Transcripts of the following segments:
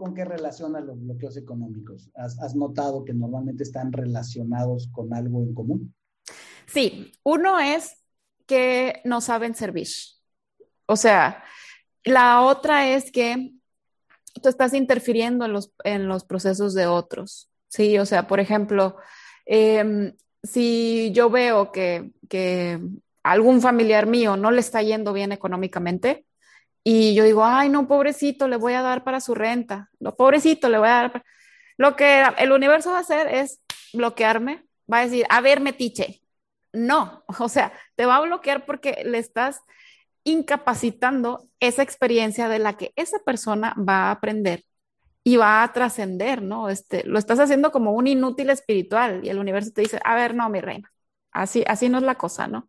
con qué relacionas los bloqueos económicos? ¿Has, notado que normalmente están relacionados con algo en común? Sí, uno es que no saben servir. O sea, la otra es que tú estás interfiriendo en los, en los procesos de otros. Sí, o sea, por ejemplo, em, si yo veo que, que algún familiar mío no le está yendo bien económicamente, y yo digo, ay, no, pobrecito, le voy a dar para su renta. No, pobrecito, le voy a dar. Lo que el universo va a hacer es bloquearme. Va a decir, a ver, metiche. No, o sea, te va a bloquear porque le estás incapacitando esa experiencia de la que esa persona va a aprender y va a trascender, ¿no? Este, lo estás haciendo como un inútil espiritual y el universo te dice, a ver, no, mi reina, así, así no es la cosa, ¿no?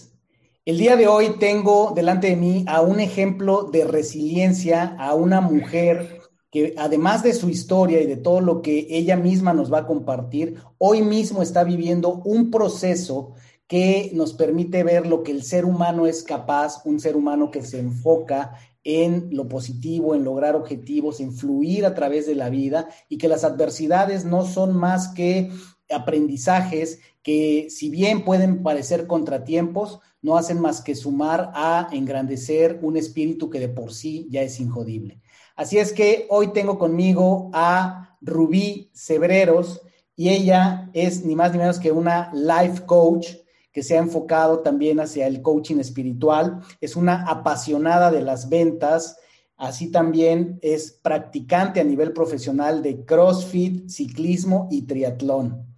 El día de hoy tengo delante de mí a un ejemplo de resiliencia, a una mujer que además de su historia y de todo lo que ella misma nos va a compartir, hoy mismo está viviendo un proceso que nos permite ver lo que el ser humano es capaz, un ser humano que se enfoca en lo positivo, en lograr objetivos, en fluir a través de la vida y que las adversidades no son más que aprendizajes que si bien pueden parecer contratiempos, no hacen más que sumar a engrandecer un espíritu que de por sí ya es injodible. Así es que hoy tengo conmigo a Rubí Cebreros y ella es ni más ni menos que una life coach que se ha enfocado también hacia el coaching espiritual, es una apasionada de las ventas, así también es practicante a nivel profesional de CrossFit, ciclismo y triatlón.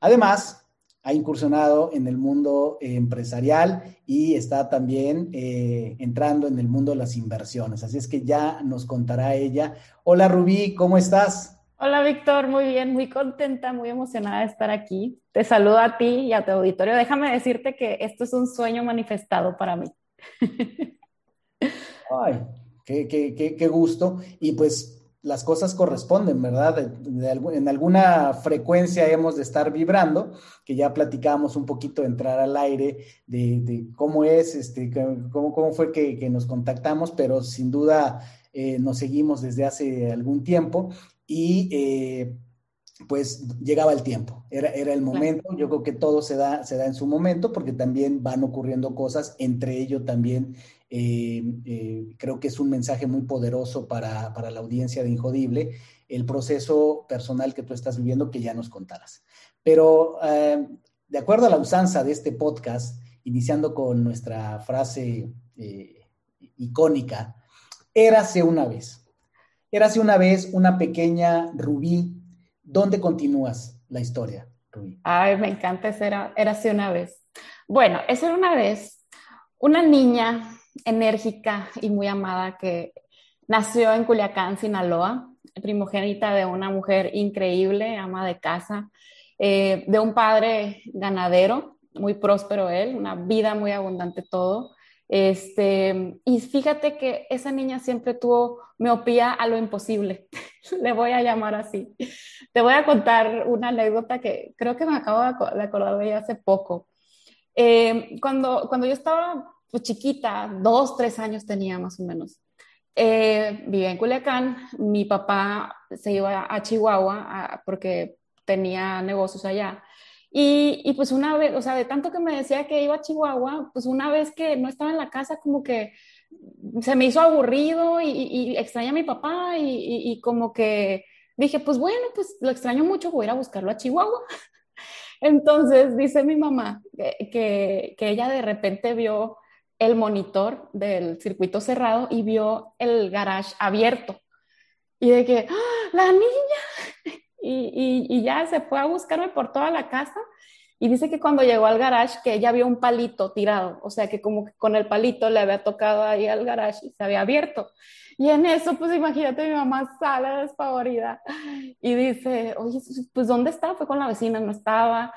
Además, ha incursionado en el mundo eh, empresarial y está también eh, entrando en el mundo de las inversiones. Así es que ya nos contará ella. Hola Rubí, ¿cómo estás? Hola Víctor, muy bien, muy contenta, muy emocionada de estar aquí. Te saludo a ti y a tu auditorio. Déjame decirte que esto es un sueño manifestado para mí. Ay, qué, qué, qué, qué gusto. Y pues las cosas corresponden, ¿verdad? en alguna frecuencia hemos de estar vibrando, que ya platicábamos un poquito de entrar al aire, de, cómo es, este, cómo, cómo fue que, nos contactamos, pero sin duda eh, nos seguimos desde hace algún tiempo y eh, pues llegaba el tiempo, era, era el momento, yo creo que todo se da, se da en su momento porque también van ocurriendo cosas, entre ello también eh, eh, creo que es un mensaje muy poderoso para, la audiencia de Injodible, el proceso personal que tú estás viviendo que ya nos contarás. Pero eh, de acuerdo a la usanza de este podcast, iniciando con nuestra frase icónica, érase una vez. Érase una vez una pequeña Rubí. ¿Dónde continúas la historia, Rubí? Ay, me encanta ese era, érase una vez. Bueno, esa era una vez una niña enérgica y muy amada que nació en Culiacán, Sinaloa, primogénita de una mujer increíble, ama de casa, eh, de un padre ganadero, muy próspero él, una vida muy abundante todo. Este, y fíjate que esa niña siempre tuvo miopía a lo imposible, le voy a llamar así. Te voy a contar una anécdota que creo que me acabo de acordar de ella hace poco. Eh, cuando, cuando yo estaba pues chiquita, dos, tres años tenía más o menos. Eh, vivía en Culiacán, mi papá se iba a Chihuahua porque tenía negocios allá. Y, y, pues una vez, o sea, de tanto que me decía que iba a Chihuahua, pues una vez que no estaba en la casa, como que se me hizo aburrido y, y extraña a mi papá y, como que dije, pues bueno, pues lo extraño mucho, voy a ir a buscarlo a Chihuahua. Entonces dice mi mamá que, que, que ella de repente vio el monitor del circuito cerrado y vio el garage abierto. Y de que, ¡Ah, la niña, y, y, ya se fue a buscarme por toda la casa Y dice que cuando llegó al garage, que ella vio un palito tirado, o sea, que como que con el palito le había tocado ahí al garage y se había abierto. Y en eso, pues imagínate, mi mamá sale despavorida y dice, oye, pues ¿dónde está? Fue con la vecina, no estaba.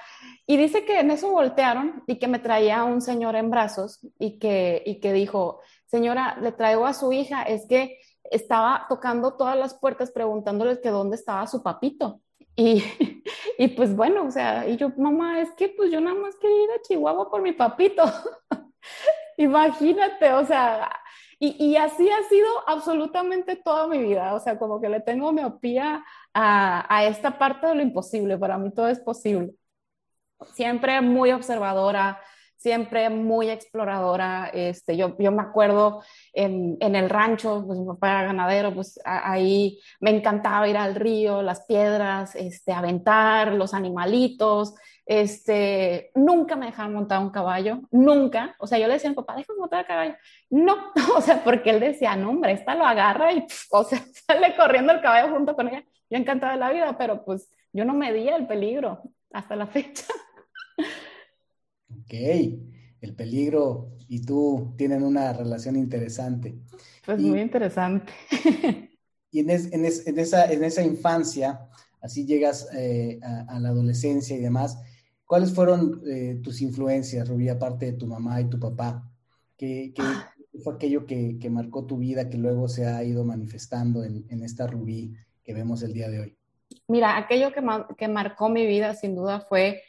Y dice que en eso voltearon y que me traía un señor en brazos y que, y que dijo, señora, le traigo a su hija, es que estaba tocando todas las puertas preguntándoles que dónde estaba su papito. Y, y pues bueno, o sea, y yo, mamá, es que pues yo nada más quería ir a Chihuahua por mi papito. Imagínate, o sea, y, y, así ha sido absolutamente toda mi vida, o sea, como que le tengo miopía a, a esta parte de lo imposible, para mí todo es posible. Siempre muy observadora, siempre muy exploradora. Este, yo, yo me acuerdo en, en, el rancho, pues mi papá era ganadero, pues ahí me encantaba ir al río, las piedras, este, aventar los animalitos. Este, nunca me dejaron montar un caballo, nunca. O sea, yo le decía a mi papá, déjame montar el caballo. No, o sea, porque él decía, no, hombre, esta lo agarra y, o sea, sale corriendo el caballo junto con ella. Yo encantada de la vida, pero pues yo no medía el peligro hasta la fecha. Ok, el peligro y tú tienen una relación interesante. Pues muy interesante. Y en, en, esa, en esa infancia, así llegas eh, a, la adolescencia y demás, ¿cuáles fueron eh, tus influencias, Rubí, aparte de tu mamá y tu papá? ¿Qué, qué ah. fue aquello que, que, marcó tu vida que luego se ha ido manifestando en, en esta Rubí que vemos el día de hoy? Mira, aquello que, que marcó mi vida sin duda fue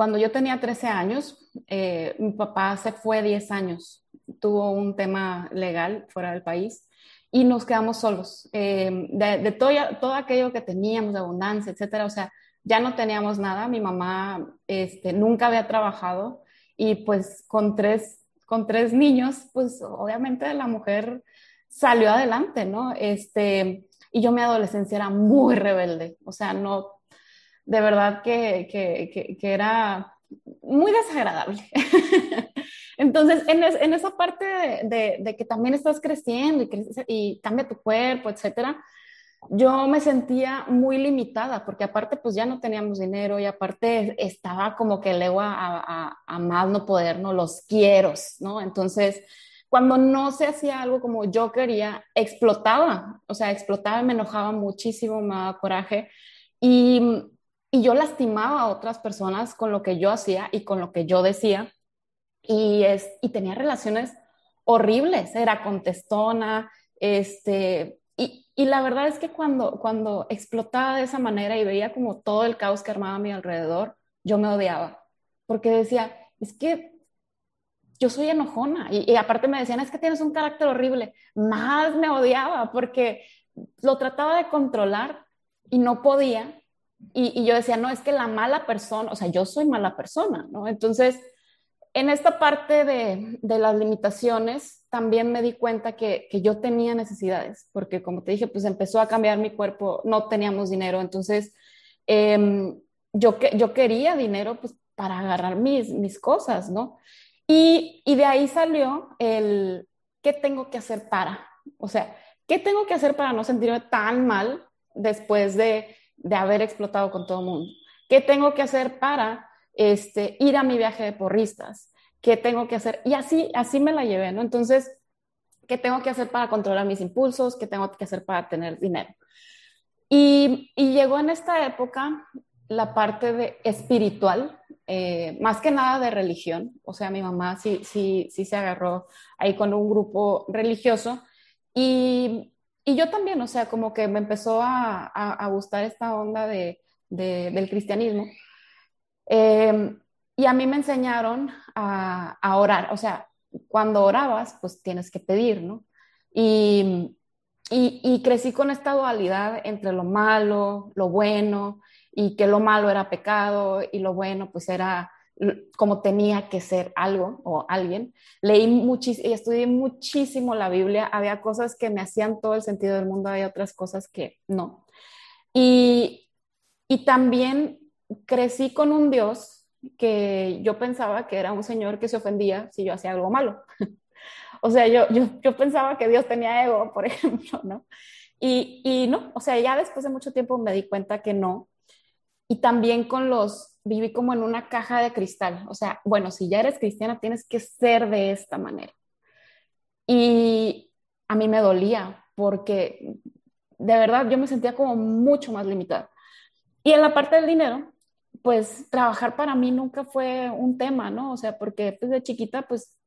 cuando yo tenía 13 años, eh, mi papá se fue 10 años, tuvo un tema legal fuera del país y nos quedamos solos. Eh, de, todo, todo, aquello que teníamos, de abundancia, etcétera, o sea, ya no teníamos nada. Mi mamá este, nunca había trabajado y pues con tres, con tres niños, pues obviamente la mujer salió adelante, ¿no? Este, y yo mi adolescencia era muy rebelde, o sea, no de verdad que, que, que, era muy desagradable. Entonces, en, en, esa parte de, de, que también estás creciendo y, y cambia tu cuerpo, etcétera, yo me sentía muy limitada porque aparte pues ya no teníamos dinero y aparte estaba como que el ego a, a, a más no poder, ¿no? Los quiero, ¿no? Entonces, cuando no se hacía algo como yo quería, explotaba, o sea, explotaba, me enojaba muchísimo, me daba coraje y y yo lastimaba a otras personas con lo que yo hacía y con lo que yo decía. Y, es, y tenía relaciones horribles, era contestona, este, y, y, la verdad es que cuando, cuando explotaba de esa manera y veía como todo el caos que armaba a mi alrededor, yo me odiaba, porque decía, es que yo soy enojona, y, y aparte me decían, es que tienes un carácter horrible, más me odiaba, porque lo trataba de controlar y no podía, y, yo decía, no, es que la mala persona, o sea, yo soy mala persona, ¿no? Entonces, en esta parte de, de las limitaciones, también me di cuenta que, que, yo tenía necesidades, porque como te dije, pues empezó a cambiar mi cuerpo, no teníamos dinero, entonces eh, yo, yo quería dinero pues, para agarrar mis, mis cosas, ¿no? Y, y de ahí salió el, ¿qué tengo que hacer para? O sea, ¿qué tengo que hacer para no sentirme tan mal después de de haber explotado con todo el mundo. ¿Qué tengo que hacer para este, ir a mi viaje de porristas? ¿Qué tengo que hacer? Y así, así me la llevé, ¿no? Entonces, ¿qué tengo que hacer para controlar mis impulsos? ¿Qué tengo que hacer para tener dinero? Y, y llegó en esta época la parte de espiritual, eh, más que nada de religión. O sea, mi mamá sí, sí, sí se agarró ahí con un grupo religioso. Y, y yo también, o sea, como que me empezó a, a, gustar esta onda de, del cristianismo. Em, y a mí me enseñaron a, orar, o sea, cuando orabas, pues tienes que pedir, ¿no? Y, y, crecí con esta dualidad entre lo malo, lo bueno, y que lo malo era pecado y lo bueno pues era como tenía que ser algo o alguien. Leí muchísimo y estudié muchísimo la Biblia. Había cosas que me hacían todo el sentido del mundo, había otras cosas que no. Y, y también crecí con un Dios que yo pensaba que era un señor que se ofendía si yo hacía algo malo. o sea, yo, yo, yo, pensaba que Dios tenía ego, por ejemplo, ¿no? Y, y no, o sea, ya después de mucho tiempo me di cuenta que no, y también con los, viví como en una caja de cristal. O sea, bueno, si ya eres cristiana, tienes que ser de esta manera. Y a mí me dolía porque de verdad yo me sentía como mucho más limitada. Y en la parte del dinero, pues trabajar para mí nunca fue un tema, ¿no? O sea, porque pues de chiquita, pues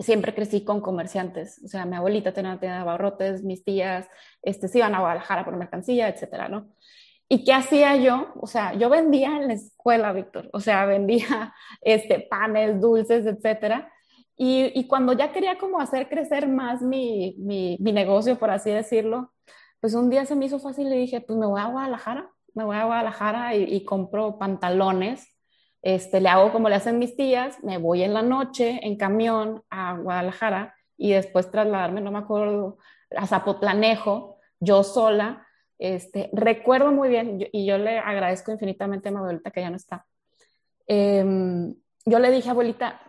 siempre crecí con comerciantes. O sea, mi abuelita tenía una tienda de abarrotes, mis tías este, se iban a Guadalajara por mercancía, etcétera, ¿no? ¿Y qué hacía yo? O sea, yo vendía en la escuela, Víctor. O sea, vendía este, panes, dulces, etcétera. Y, y cuando ya quería como hacer crecer más mi, mi, negocio, por así decirlo, pues un día se me hizo fácil y dije, pues me voy a Guadalajara me voy a Guadalajara y, compro pantalones, este, le hago como le hacen mis tías, me voy en la noche en camión a Guadalajara y después trasladarme, no me acuerdo, a Zapotlanejo, yo sola. Este, recuerdo muy bien, y yo le agradezco infinitamente a mi abuelita que ya no está. Em, yo le dije, abuelita,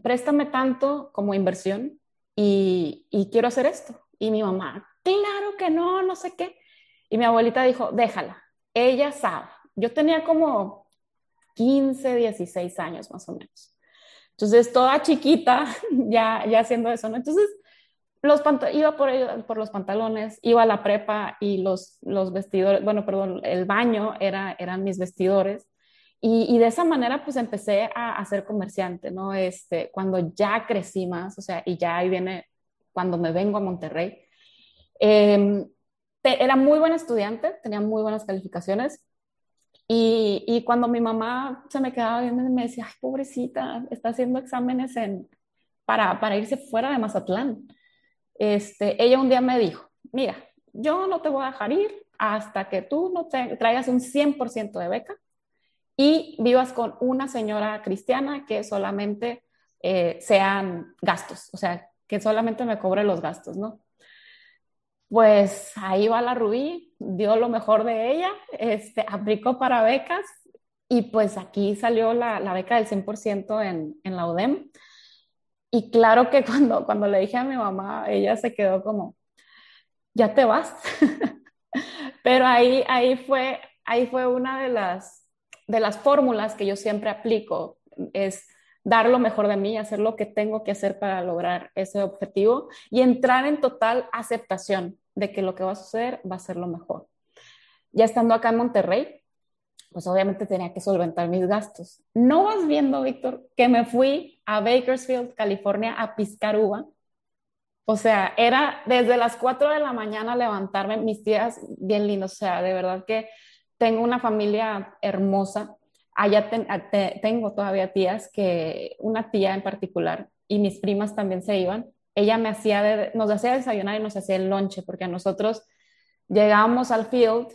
préstame tanto como inversión y, quiero hacer esto. Y mi mamá, claro que no, no sé qué. Y mi abuelita dijo, déjala, ella sabe. Yo tenía como 15, 16 años más o menos. Entonces, toda chiquita, ya, ya haciendo eso, ¿no? Entonces, los iba por, por, los pantalones, iba a la prepa y los, los vestidores, bueno, perdón, el baño era, eran mis vestidores. Y, y, de esa manera, pues empecé a, a, ser comerciante, ¿no? Este, cuando ya crecí más, o sea, y ya ahí viene cuando me vengo a Monterrey. Eh, era muy buena estudiante, tenía muy buenas calificaciones. Y, y, cuando mi mamá se me quedaba viendo, me decía, ay, pobrecita, está haciendo exámenes en, para, para irse fuera de Mazatlán. Este, ella un día me dijo, mira, yo no te voy a dejar ir hasta que tú no traigas un 100% de beca y vivas con una señora cristiana que solamente eh, sean gastos, o sea, que solamente me cobre los gastos, ¿no? pues ahí va la Rubí, dio lo mejor de ella, este, aplicó para becas y pues aquí salió la, la beca del 100% en, en la UDEM. Y claro que cuando, cuando le dije a mi mamá, ella se quedó como, ya te vas. Pero ahí, ahí, fue, ahí fue una de las, de las fórmulas que yo siempre aplico, es dar lo mejor de mí, hacer lo que tengo que hacer para lograr ese objetivo y entrar en total aceptación de que lo que va a suceder va a ser lo mejor. Ya estando acá en Monterrey, pues obviamente tenía que solventar mis gastos. No vas viendo, Víctor, que me fui a Bakersfield, California, a piscar uva. O sea, era desde las 4 de la mañana levantarme, mis tías bien lindos, o sea, de verdad que tengo una familia hermosa. Allá tengo todavía tías, que una tía en particular, y mis primas también se iban ella me hacía, nos hacía desayunar y nos hacía el lonche, porque nosotros llegábamos al field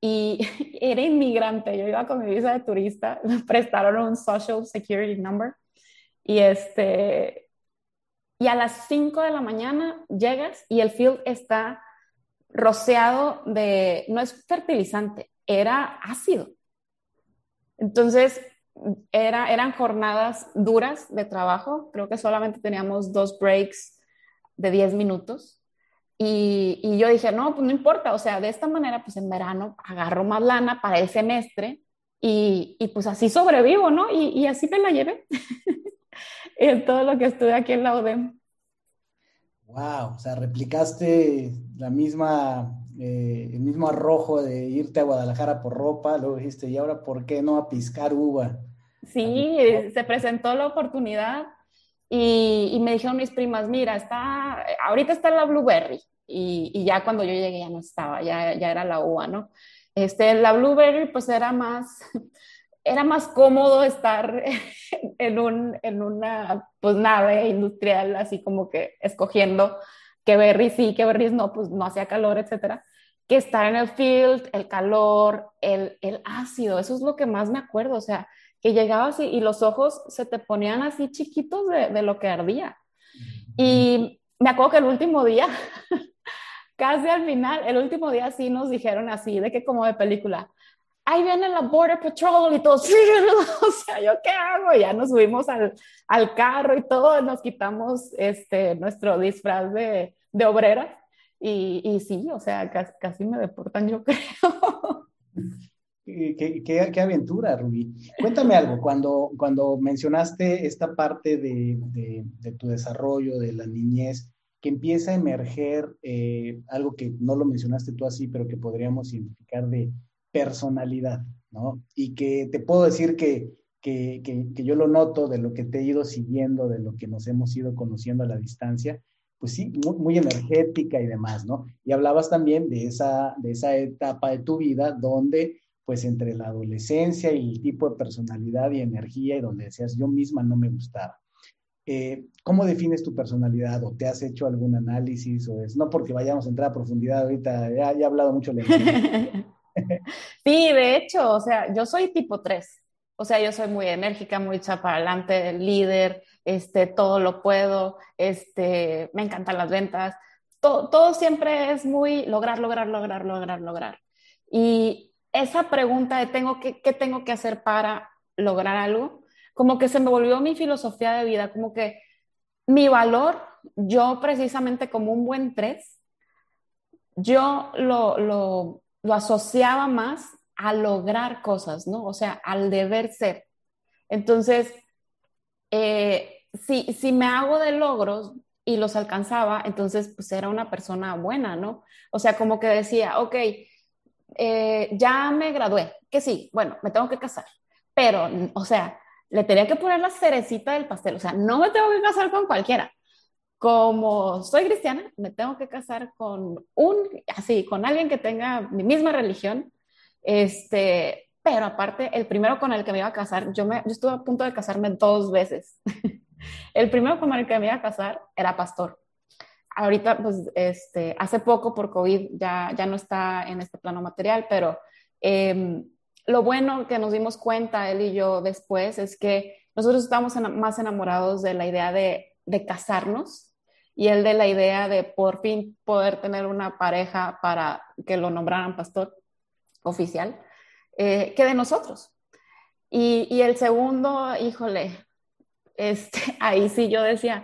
y era inmigrante, yo iba con mi visa de turista, me prestaron un social security number y este, y a las 5 de la mañana llegas y el field está rociado de, no es fertilizante, era ácido. Entonces, era, eran jornadas duras de trabajo, creo que solamente teníamos dos breaks de 10 minutos. Y, y, yo dije, no, pues no importa, o sea, de esta manera, pues en verano agarro más lana para el semestre y, y pues así sobrevivo, ¿no? Y, y así me la llevé en todo lo que estuve aquí en la UDEM. Wow, o sea, replicaste la misma, eh, el mismo arrojo de irte a Guadalajara por ropa, luego dijiste, ¿y ahora por qué no a piscar uva? Sí, se presentó la oportunidad y, me dijeron mis primas, mira, está, ahorita está la Blueberry. Y, y, ya cuando yo llegué ya no estaba, ya, ya era la uva, ¿no? Este, la Blueberry pues era más, era más cómodo estar en, un, en una pues, nave industrial, así como que escogiendo qué berries sí, qué berries no, pues no hacía calor, etcétera, que estar en el field, el calor, el, el ácido, eso es lo que más me acuerdo, o sea, que llegabas y, y, los ojos se te ponían así chiquitos de, de, lo que ardía. Y me acuerdo que el último día, casi al final, el último día sí nos dijeron así, de que como de película, ahí viene la Border Patrol y todo, o sea, ¿yo qué hago? ya nos subimos al, al, carro y todo, nos quitamos este, nuestro disfraz de, de obrera y, y, sí, o sea, casi, casi me deportan, yo creo. Qué, aventura, Rubí. Cuéntame algo, cuando, cuando mencionaste esta parte de, tu desarrollo, de la niñez, que empieza a emerger eh, algo que no lo mencionaste tú así, pero que podríamos identificar de personalidad, ¿no? Y que te puedo decir que, que, que, yo lo noto de lo que te he ido siguiendo, de lo que nos hemos ido conociendo a la distancia, pues sí, muy, energética y demás, ¿no? Y hablabas también de esa, de esa etapa de tu vida donde, pues entre la adolescencia y el tipo de personalidad y energía, y donde decías, yo misma no me gustaba. Eh, ¿Cómo defines tu personalidad? ¿O te has hecho algún análisis? ¿O es no porque vayamos a entrar a profundidad ahorita? Ya, he hablado mucho. De sí, de hecho, o sea, yo soy tipo 3. O sea, yo soy muy enérgica, muy hecha para adelante, líder, este, todo lo puedo, este, me encantan las ventas. Todo, todo siempre es muy lograr, lograr, lograr, lograr, lograr. Y esa pregunta de tengo que, ¿qué tengo que hacer para lograr algo? como que se me volvió mi filosofía de vida, como que mi valor, yo precisamente como un buen tres, yo lo, lo, lo asociaba más a lograr cosas, ¿no? O sea, al deber ser. Entonces, eh, si, si me hago de logros y los alcanzaba, entonces pues era una persona buena, ¿no? O sea, como que decía, ok, eh, ya me gradué, que sí, bueno, me tengo que casar, pero, o sea, le tenía que poner la cerecita del pastel, o sea, no me tengo que casar con cualquiera. Como soy cristiana, me tengo que casar con un, así, con alguien que tenga mi misma religión, este, pero aparte, el primero con el que me iba a casar, yo, me, yo estuve a punto de casarme dos veces. el primero con el que me iba a casar era pastor. Ahorita, pues, este, hace poco por COVID ya, ya no está en este plano material, pero eh, lo bueno que nos dimos cuenta, él y yo, después, es que nosotros estamos más enamorados de la idea de, casarnos y él de la idea de por fin poder tener una pareja para que lo nombraran pastor oficial, eh, que de nosotros. Y, el segundo, híjole, este, ahí sí yo decía,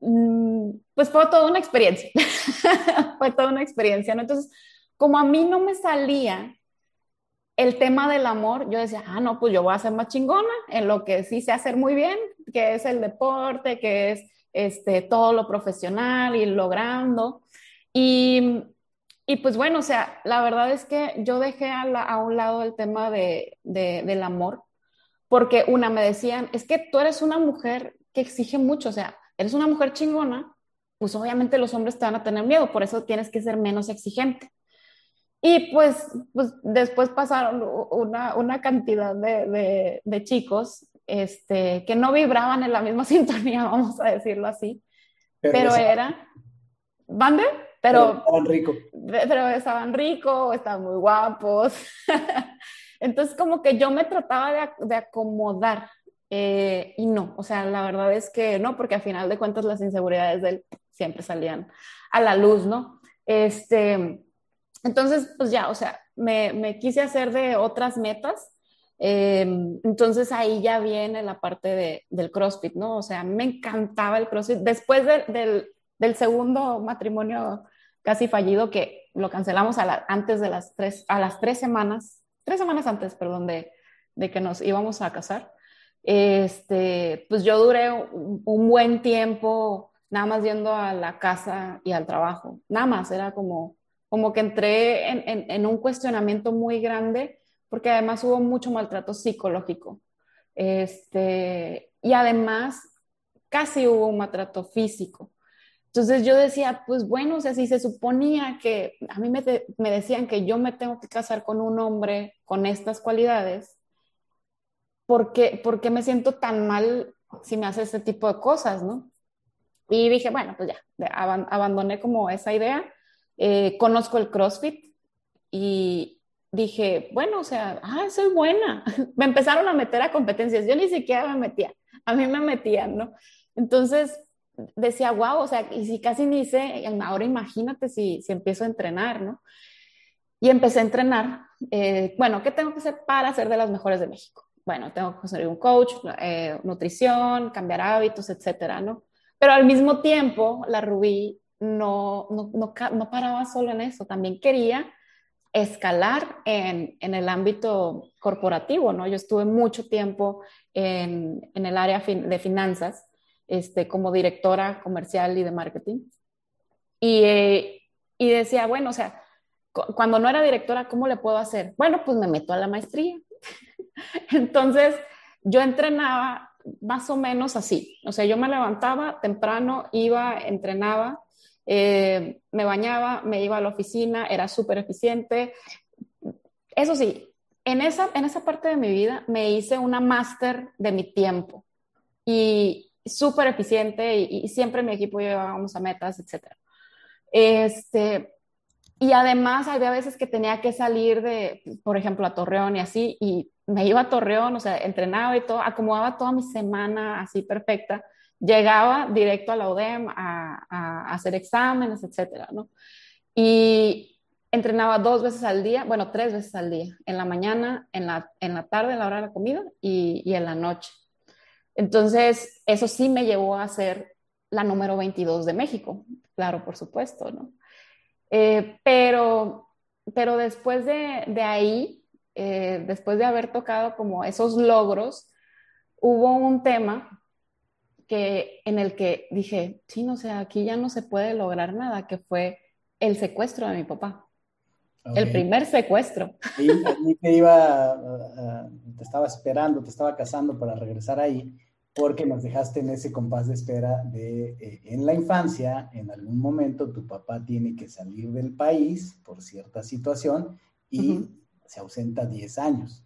mm, pues fue toda una experiencia, fue toda una experiencia, ¿no? Entonces, como a mí no me salía el tema del amor, yo decía, ah, no, pues yo voy a ser más chingona en lo que sí sé hacer muy bien, que es el deporte, que es este, todo lo profesional y logrando. Y, y pues bueno, o sea, la verdad es que yo dejé a, a un lado el tema de, de, del amor, porque una me decían, es que tú eres una mujer que exige mucho, o sea, eres una mujer chingona, pues obviamente los hombres te van a tener miedo, por eso tienes que ser menos exigente. Y pues, pues después pasaron una, una cantidad de, de, de, chicos este, que no vibraban en la misma sintonía, vamos a decirlo así. Pero, era... ¿Bande? Pero, estaban ricos. Pero estaban ricos, estaban muy guapos. Entonces como que yo me trataba de, de acomodar eh, y no, o sea, la verdad es que no, porque al final de cuentas las inseguridades de él siempre salían a la luz, ¿no? Este, entonces, pues ya, o sea, me, quise hacer de otras metas. Em, entonces ahí ya viene la parte del CrossFit, ¿no? O sea, me encantaba el CrossFit. Después del, segundo matrimonio casi fallido, que lo cancelamos a antes de las tres, a las tres semanas, tres semanas antes, perdón, de, que nos íbamos a casar, este, pues yo duré un, un buen tiempo nada más yendo a la casa y al trabajo, nada más, era como como que entré en, un cuestionamiento muy grande porque además hubo mucho maltrato psicológico. Este, y además casi hubo un maltrato físico. Entonces yo decía, pues bueno, o sea, si se suponía que a mí me, me, decían que yo me tengo que casar con un hombre con estas cualidades, ¿por qué, ¿por qué me siento tan mal si me hace este tipo de cosas, no? Y dije, bueno, pues ya, abandoné como esa idea eh, conozco el CrossFit y dije, bueno, o sea, ah, soy buena. me empezaron a meter a competencias, yo ni siquiera me metía, a mí me metían, ¿no? Entonces decía, wow, o sea, y si casi ni sé, ahora imagínate si, si empiezo a entrenar, ¿no? Y empecé a entrenar. Eh, bueno, ¿qué tengo que hacer para ser de las mejores de México? Bueno, tengo que ser un coach, eh, nutrición, cambiar hábitos, etcétera, ¿no? Pero al mismo tiempo, la Rubí no, no, no, no, paraba solo en eso, también quería escalar en, en, el ámbito corporativo, ¿no? Yo estuve mucho tiempo en, en el área de finanzas, este, como directora comercial y de marketing. Y, y decía, bueno, o sea, cuando no era directora, ¿cómo le puedo hacer? Bueno, pues me meto a la maestría. Entonces, yo entrenaba más o menos así. O sea, yo me levantaba temprano, iba, entrenaba, eh, me bañaba, me iba a la oficina, era súper eficiente. Eso sí, en esa, en esa parte de mi vida me hice una máster de mi tiempo y súper eficiente y, siempre mi equipo llevábamos a metas, etc. Este, y además había veces que tenía que salir de, por ejemplo, a Torreón y así, y me iba a Torreón, o sea, entrenaba y todo, acomodaba toda mi semana así perfecta, llegaba directo a la UDEM a, hacer exámenes, etcétera, ¿no? Y entrenaba dos veces al día, bueno, tres veces al día, en la mañana, en la, en la tarde, en la hora de la comida y, y en la noche. Entonces, eso sí me llevó a ser la número 22 de México, claro, por supuesto, ¿no? Eh, pero, pero después de, de ahí, eh, después de haber tocado como esos logros, hubo un tema que, en el que dije, sí, no sé, aquí ya no se puede lograr nada, que fue el secuestro de mi papá. El primer secuestro. Y te iba, te estaba esperando, te estaba casando para regresar ahí porque nos dejaste en ese compás de espera de eh, en la infancia, en algún momento tu papá tiene que salir del país por cierta situación y se ausenta 10 años.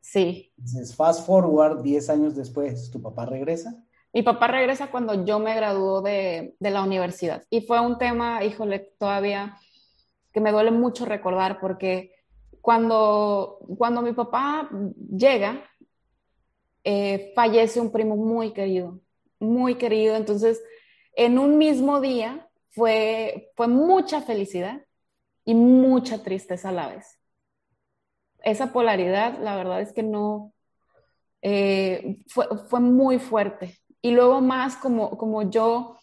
Sí. Entonces, fast forward 10 años después, ¿tu papá regresa? Mi papá regresa cuando yo me graduó de, de la universidad y fue un tema, híjole, todavía que me duele mucho recordar porque cuando, cuando mi papá llega, eh, fallece un primo muy querido, muy querido. Entonces, en un mismo día fue, fue mucha felicidad y mucha tristeza a la vez. Esa polaridad, la verdad es que no, eh, fue, fue, muy fuerte. Y luego más como, como yo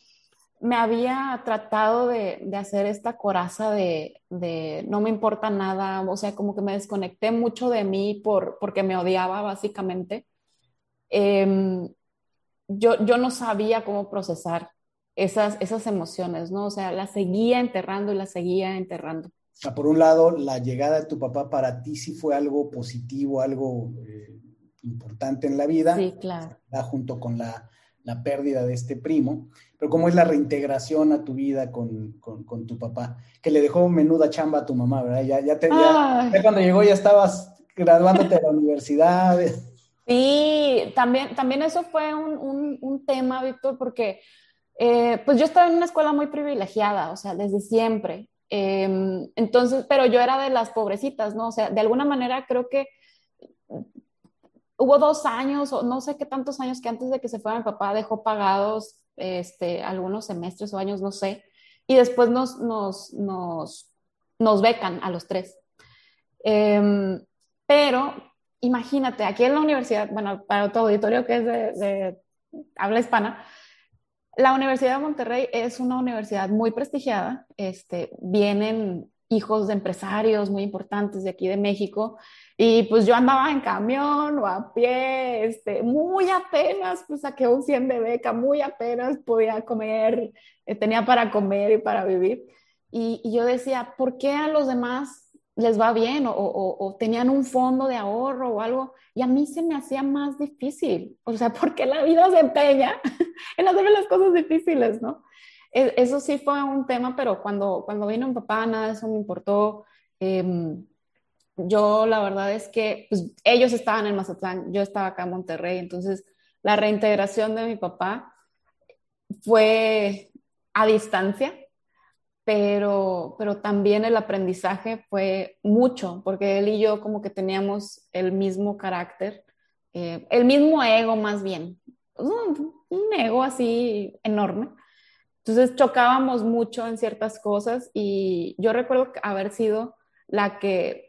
me había tratado de, de hacer esta coraza de, de, no me importa nada, o sea, como que me desconecté mucho de mí por, porque me odiaba básicamente. Em, yo, yo no sabía cómo procesar esas, esas emociones, ¿no? O sea, las seguía enterrando y las seguía enterrando. por un lado, la llegada de tu papá para ti sí fue algo positivo, algo eh, importante en la vida. Sí, claro. Junto con la, la, pérdida de este primo. Pero ¿cómo es la reintegración a tu vida con, con, con tu papá? Que le dejó menuda chamba a tu mamá, ¿verdad? Ya, ya, te, ya, ya cuando llegó ya estabas graduándote de la universidad. Sí, también, también eso fue un, un, tema, Víctor, porque eh, pues yo estaba en una escuela muy privilegiada, o sea, desde siempre. Eh, entonces, pero yo era de las pobrecitas, ¿no? O sea, de alguna manera creo que hubo dos años, o no sé qué tantos años que antes de que se fuera mi papá dejó pagados este, algunos semestres o años, no sé, y después nos, nos, nos, nos becan a los tres. Eh, pero imagínate, aquí en la universidad, bueno, para tu auditorio que es de, habla hispana, la Universidad de Monterrey es una universidad muy prestigiada. Este, vienen hijos de empresarios muy importantes de aquí de México y pues yo andaba en camión o a pie, este, muy apenas, pues saqué un 100 de beca, muy apenas podía comer, eh, tenía para comer y para vivir. Y, y yo decía, ¿por qué a los demás les va bien o, tenían un fondo de ahorro o algo, y a mí se me hacía más difícil, o sea, porque la vida se empeña en hacerme las cosas difíciles, ¿no? E, eso sí fue un tema, pero cuando, cuando vino mi papá, nada de eso me importó. Em, yo la verdad es que pues, ellos estaban en Mazatlán, yo estaba acá en Monterrey, entonces la reintegración de mi papá fue a distancia, pero, pero también el aprendizaje fue mucho, porque él y yo como que teníamos el mismo carácter, eh, el mismo ego más bien, un, un, ego así enorme. Entonces chocábamos mucho en ciertas cosas y yo recuerdo haber sido la que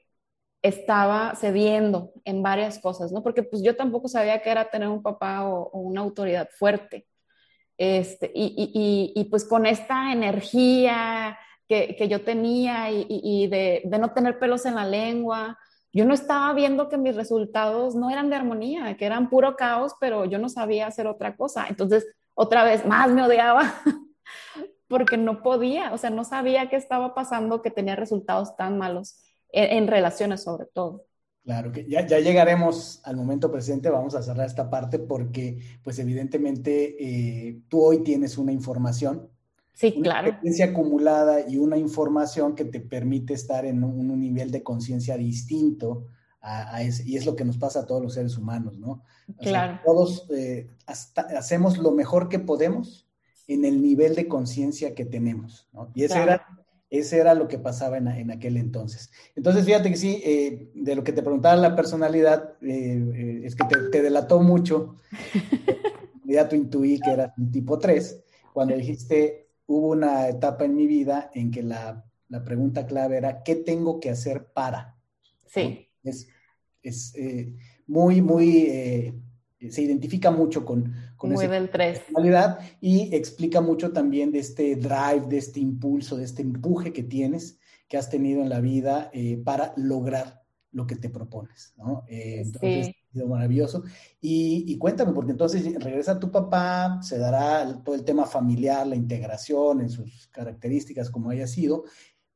estaba cediendo en varias cosas, ¿no? Porque pues yo tampoco sabía que era tener un papá o, o una autoridad fuerte. Este, y, y, y, pues con esta energía que, que yo tenía y, y, de, de, no tener pelos en la lengua. Yo no estaba viendo que mis resultados no eran de armonía, que eran puro caos, pero yo no sabía hacer otra cosa. Entonces, otra vez, más me odiaba porque no podía, o sea, no sabía qué estaba pasando, que tenía resultados tan malos en, en relaciones sobre todo. Claro, que ya, ya, llegaremos al momento presente, vamos a cerrar esta parte porque, pues evidentemente, eh, tú hoy tienes una información Sí, claro. Una experiencia acumulada y una información que te permite estar en un, un nivel de conciencia distinto a, a, ese, y es lo que nos pasa a todos los seres humanos, ¿no? O claro. Sea, todos eh, hasta, hacemos lo mejor que podemos en el nivel de conciencia que tenemos, ¿no? Y ese, claro. era, ese era lo que pasaba en, en, aquel entonces. Entonces, fíjate que sí, eh, de lo que te preguntaba la personalidad, eh, es que te, te, delató mucho. ya tú intuí que eras un tipo 3, cuando dijiste hubo una etapa en mi vida en que la, la pregunta clave era, ¿qué tengo que hacer para? Sí. ¿no? Es, es eh, muy, muy, eh, se identifica mucho con, con muy 3. personalidad y explica mucho también de este drive, de este impulso, de este empuje que tienes, que has tenido en la vida eh, para lograr lo que te propones, ¿no? entonces, sí maravilloso. Y, y, cuéntame, porque entonces regresa tu papá, se dará todo el tema familiar, la integración en sus características como haya sido,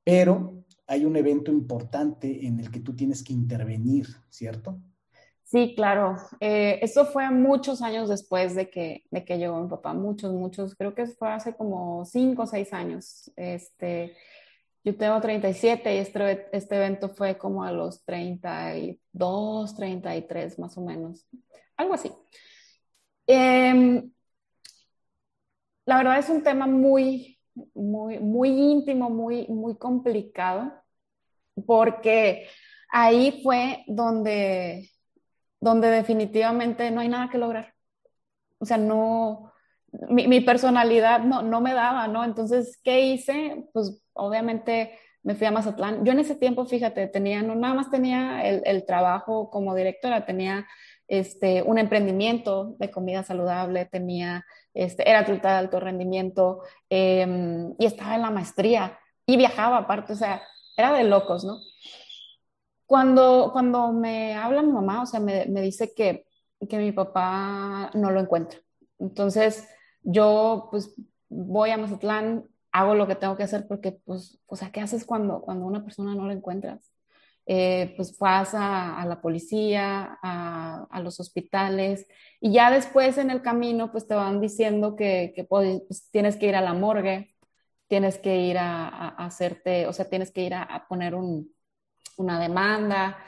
pero hay un evento importante en el que tú tienes que intervenir, ¿cierto? Sí, claro. Eh, eso fue muchos años después de que, de que llegó mi papá, muchos, muchos, creo que fue hace como cinco o seis años. Este, yo tengo 37 y este, este evento fue como a los 32, 33 más o menos, algo así. Eh, la verdad es un tema muy, muy, muy íntimo, muy, muy complicado, porque ahí fue donde, donde definitivamente no hay nada que lograr. O sea, no, mi, personalidad no, no me daba, ¿no? Entonces, ¿qué hice? Pues obviamente me fui a Mazatlán. Yo en ese tiempo, fíjate, tenía, no nada más tenía el, trabajo como directora, tenía este, un emprendimiento de comida saludable, tenía, este, era atleta de alto rendimiento eh, y estaba en la maestría y viajaba aparte, o sea, era de locos, ¿no? Cuando, cuando me habla mi mamá, o sea, me, me dice que, que mi papá no lo encuentra. Entonces, yo pues voy a Mazatlán, hago lo que tengo que hacer porque, pues, o sea, ¿qué haces cuando, cuando una persona no la encuentras? Eh, pues vas a, a la policía, a, a, los hospitales y ya después en el camino pues te van diciendo que, que pues, tienes que ir a la morgue, tienes que ir a, a hacerte, o sea, tienes que ir a, poner un, una demanda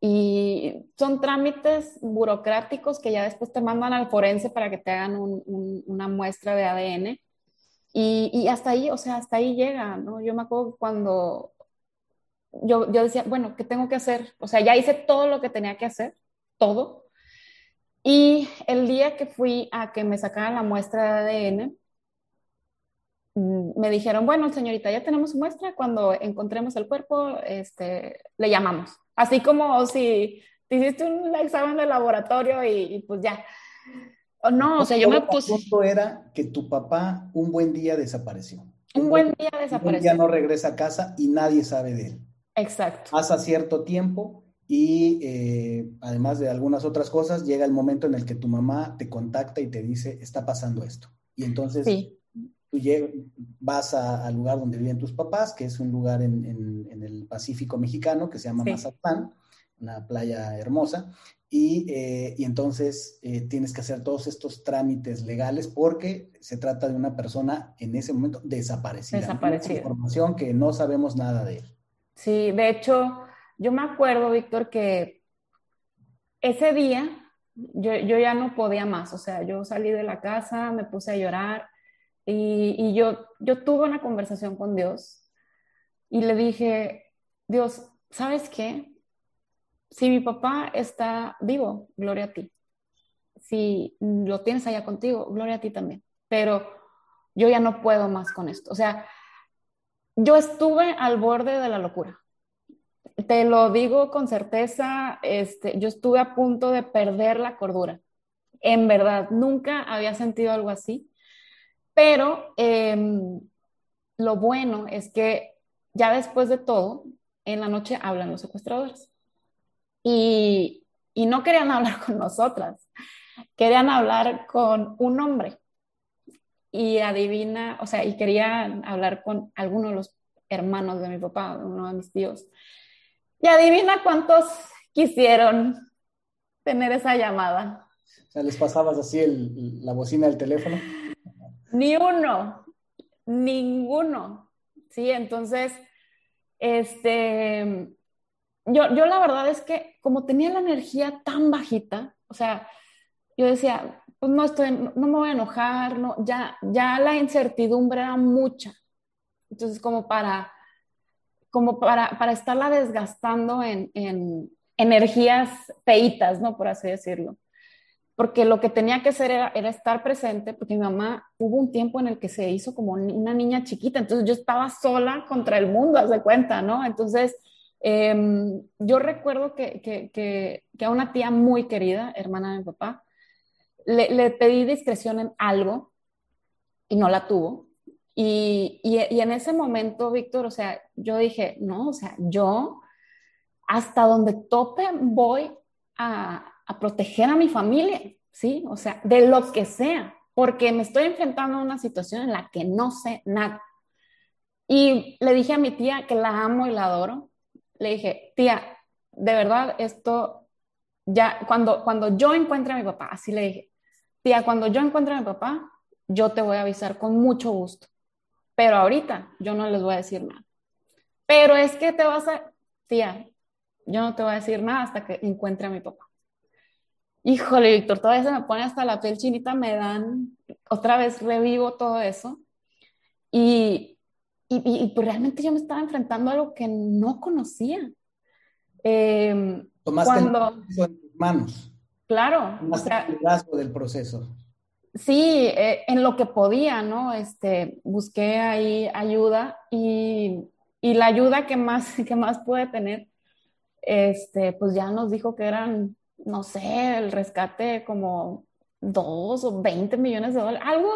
y son trámites burocráticos que ya después te mandan al forense para que te hagan un, un, una muestra de ADN y, y, hasta ahí, o sea, hasta ahí llega, ¿no? Yo me acuerdo cuando yo, yo decía, bueno, ¿qué tengo que hacer? O sea, ya hice todo lo que tenía que hacer, todo. Y el día que fui a que me sacaran la muestra de ADN, me dijeron, bueno, señorita, ya tenemos muestra, cuando encontremos el cuerpo, este, le llamamos. Así como si te hiciste un examen de laboratorio y, y pues ya. No, o sea, yo me puse... El punto era que tu papá un buen día desapareció. Un buen día desapareció. Un día no regresa a casa y nadie sabe de él. Exacto. Pasa cierto tiempo y eh, además de algunas otras cosas, llega el momento en el que tu mamá te contacta y te dice, está pasando esto. Y entonces sí. Tú vas al lugar donde viven tus papás, que es un lugar en, en, en el Pacífico mexicano que se llama sí. Mazatlán, una playa hermosa, y, eh, y entonces eh, tienes que hacer todos estos trámites legales porque se trata de una persona en ese momento desaparecida. Desaparecida. Información que no sabemos nada de él. Sí, de hecho, yo me acuerdo, Víctor, que ese día yo, yo, ya no podía más, o sea, yo salí de la casa, me puse a llorar y, yo, yo tuve una conversación con Dios y le dije, Dios, ¿sabes qué? si mi papá está vivo, gloria a ti. Si lo tienes allá contigo, gloria a ti también. Pero yo ya no puedo más con esto. O sea, yo estuve al borde de la locura. Te lo digo con certeza, este, yo estuve a punto de perder la cordura. En verdad, nunca había sentido algo así. Pero eh, lo bueno es que ya después de todo, en la noche hablan los secuestradores. Y, y no querían hablar con nosotras, querían hablar con un hombre. Y adivina, o sea, y querían hablar con alguno de los hermanos de mi papá, uno de mis tíos. Y adivina cuántos quisieron tener esa llamada. O sea, les pasabas así el, la bocina del teléfono. Ni uno, ninguno. Sí, entonces, este, yo, yo la verdad es que como tenía la energía tan bajita, o sea, yo decía, pues no estoy, no me voy a enojar, no, ya, ya la incertidumbre era mucha. Entonces, como para, como para, para estarla desgastando en, en energías feitas, ¿no? Por así decirlo. Porque lo que tenía que hacer era, era, estar presente, porque mi mamá hubo un tiempo en el que se hizo como una niña chiquita, entonces yo estaba sola contra el mundo, haz de cuenta, ¿no? Entonces, eh, yo recuerdo que, que, que, que, a una tía muy querida, hermana de mi papá, le, le pedí discreción en algo y no la tuvo. Y, y, y, en ese momento, Víctor, o sea, yo dije, no, o sea, yo hasta donde tope voy a, a, proteger a mi familia, ¿sí? O sea, de lo que sea, porque me estoy enfrentando a una situación en la que no sé nada. Y le dije a mi tía que la amo y la adoro, le dije, tía, de verdad, esto ya, cuando, cuando yo encuentre a mi papá, así le dije, tía, cuando yo encuentre a mi papá, yo te voy a avisar con mucho gusto pero ahorita yo no les voy a decir nada. Pero es que te vas a, tía, yo no te voy a decir nada hasta que encuentre a mi papá. Híjole, Víctor, todavía se me pone hasta la piel chinita, me dan, otra vez revivo todo eso. Y, y, y pues realmente yo me estaba enfrentando a algo que no conocía. Eh, Tomaste cuando, en tus manos. Claro. Tomaste o sea, el liderazgo del proceso sí, eh, en lo que podía, ¿no? Este, busqué ahí ayuda y, y, la ayuda que más, que más pude tener, este, pues ya nos dijo que eran, no sé, el rescate como dos o 20 millones de dólares, algo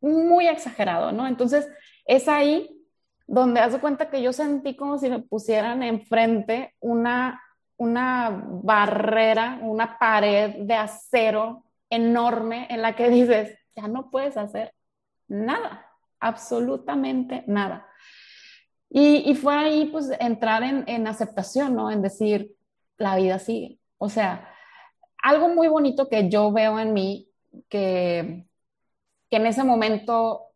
muy exagerado, ¿no? Entonces, es ahí donde hace cuenta que yo sentí como si me pusieran enfrente una, una barrera, una pared de acero enorme en la que dices, ya no puedes hacer nada, absolutamente nada. Y, y fue ahí pues entrar en, en, aceptación, ¿no? En decir, la vida sigue. O sea, algo muy bonito que yo veo en mí, que, que en ese momento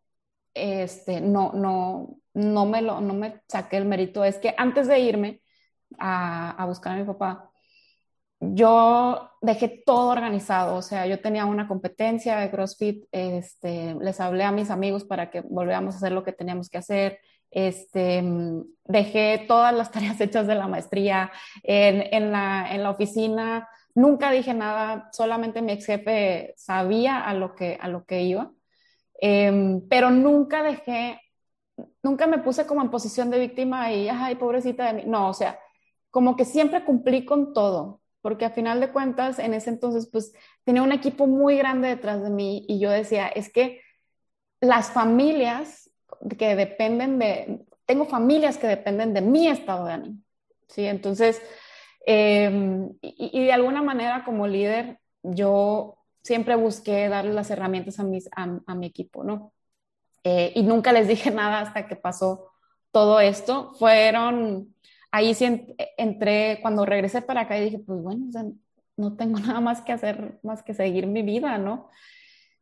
este, no, no, no, me lo, no me saqué el mérito, es que antes de irme a, a buscar a mi papá, yo dejé todo organizado, o sea, yo tenía una competencia de CrossFit, este, les hablé a mis amigos para que volviéramos a hacer lo que teníamos que hacer, este, dejé todas las tareas hechas de la maestría en, en, la, en la oficina, nunca dije nada, solamente mi ex jefe sabía a lo que, a lo que iba, eh, pero nunca dejé, nunca me puse como en posición de víctima y, ay, pobrecita de mí, no, o sea, como que siempre cumplí con todo, porque a final de cuentas, en ese entonces, pues tenía un equipo muy grande detrás de mí y yo decía, es que las familias que dependen de, tengo familias que dependen de mi estado de ánimo, ¿sí? Entonces, eh, y, y, de alguna manera como líder, yo siempre busqué darle las herramientas a, mis, a, a mi equipo, ¿no? Eh, y nunca les dije nada hasta que pasó todo esto. Fueron ahí sí entré, cuando regresé para acá y dije, pues bueno, o sea, no tengo nada más que hacer, más que seguir mi vida, ¿no?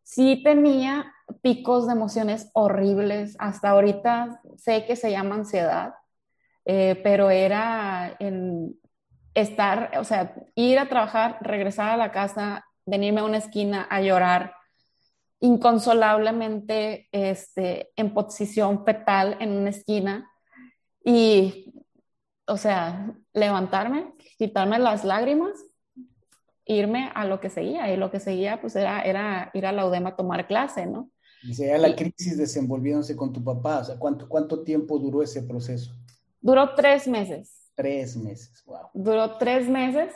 Sí tenía picos de emociones horribles, hasta ahorita sé que se llama ansiedad, eh, pero era en estar, o sea, ir a trabajar, regresar a la casa, venirme a una esquina a llorar inconsolablemente este, en posición fetal en una esquina y o sea, levantarme, quitarme las lágrimas, irme a lo que seguía. Y lo que seguía, pues, era, era ir a la UDEM a tomar clase, ¿no? Y sea la crisis desenvolviéndose con tu papá. O sea, ¿cuánto, ¿cuánto tiempo duró ese proceso? Duró tres meses. Tres meses, wow. Duró tres meses.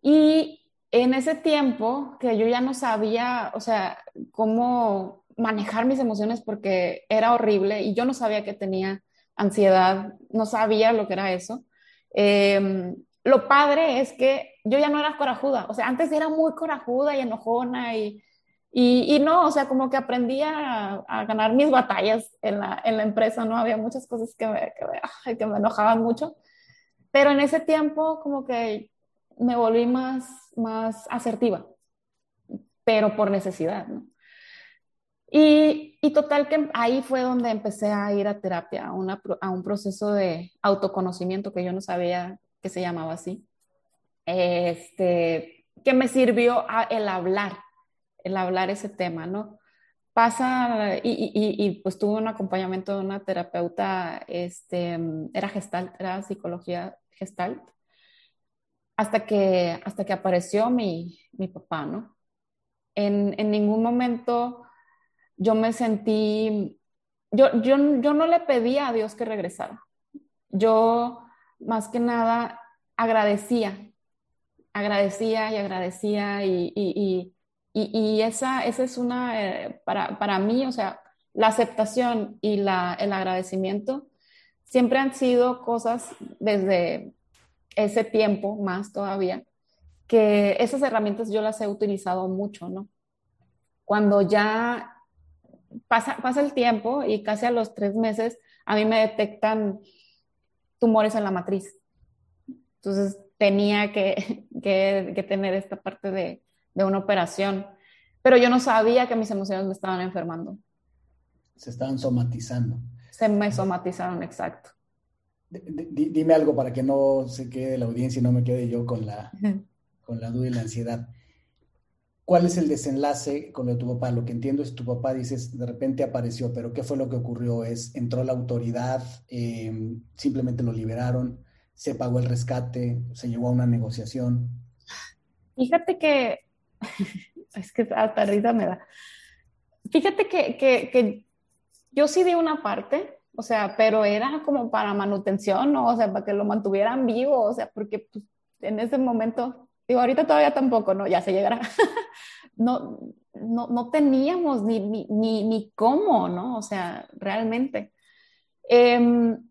Y en ese tiempo que yo ya no sabía, o sea, cómo manejar mis emociones porque era horrible y yo no sabía que tenía ansiedad, no sabía lo que era eso. Em, lo padre es que yo ya no era corajuda, o sea, antes era muy corajuda y enojona y, y, no, o sea, como que aprendí a, ganar mis batallas en la, en la, empresa, ¿no? Había muchas cosas que me, que que me enojaban mucho, pero en ese tiempo como que me volví más, más asertiva, pero por necesidad, ¿no? Y, y, total que ahí fue donde empecé a ir a terapia, a, una, a, un proceso de autoconocimiento que yo no sabía que se llamaba así, este, que me sirvió a el hablar, el hablar ese tema, ¿no? Pasa, y, y, y, pues tuve un acompañamiento de una terapeuta, este, era gestalt, era psicología gestalt, hasta que, hasta que apareció mi, mi papá, ¿no? En, en ningún momento yo me sentí, yo, yo, yo no le pedía a Dios que regresara. Yo más que nada agradecía, agradecía y agradecía y, y, y, esa, esa es una, eh, para, para, mí, o sea, la aceptación y la, el agradecimiento siempre han sido cosas desde ese tiempo, más todavía, que esas herramientas yo las he utilizado mucho, ¿no? Cuando ya pasa, pasa el tiempo y casi a los tres meses a mí me detectan tumores en la matriz. Entonces tenía que, que, tener esta parte de, de, una operación, pero yo no sabía que mis emociones me estaban enfermando. Se estaban somatizando. Se me somatizaron, exacto. dime algo para que no se quede la audiencia y no me quede yo con la, con la duda y la ansiedad. ¿Cuál es el desenlace con lo de tu papá? Lo que entiendo es tu papá, dices, de repente apareció, pero ¿qué fue lo que ocurrió? ¿Es, entró la autoridad, em, simplemente lo liberaron, se pagó el rescate, se llevó a una negociación? Fíjate que, es que hasta risa me da. Fíjate que, que, que yo sí di una parte, o sea, pero era como para manutención, ¿no? O sea, para que lo mantuvieran vivo, o sea, porque pues, en ese momento Digo, ahorita todavía tampoco, ¿no? Ya se llegará. no, no, no, teníamos ni, ni, ni, cómo, ¿no? O sea, realmente. Em,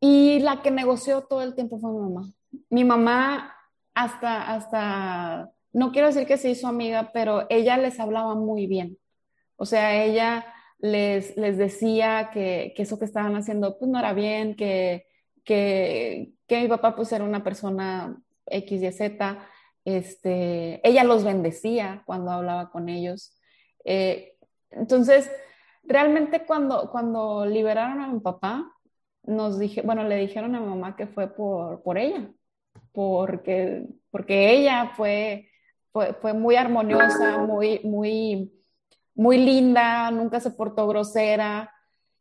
y la que negoció todo el tiempo fue mi mamá. Mi mamá hasta, hasta, no quiero decir que se hizo amiga, pero ella les hablaba muy bien. O sea, ella les, les decía que, que eso que estaban haciendo pues no era bien, que, que, que mi papá pues era una persona X y Z. Este, ella los bendecía cuando hablaba con ellos. Eh, entonces, realmente cuando, cuando liberaron a mi papá, nos dije, bueno, le dijeron a mi mamá que fue por, por ella, porque, porque ella fue, fue, fue, muy armoniosa, muy, muy, muy linda, nunca se portó grosera.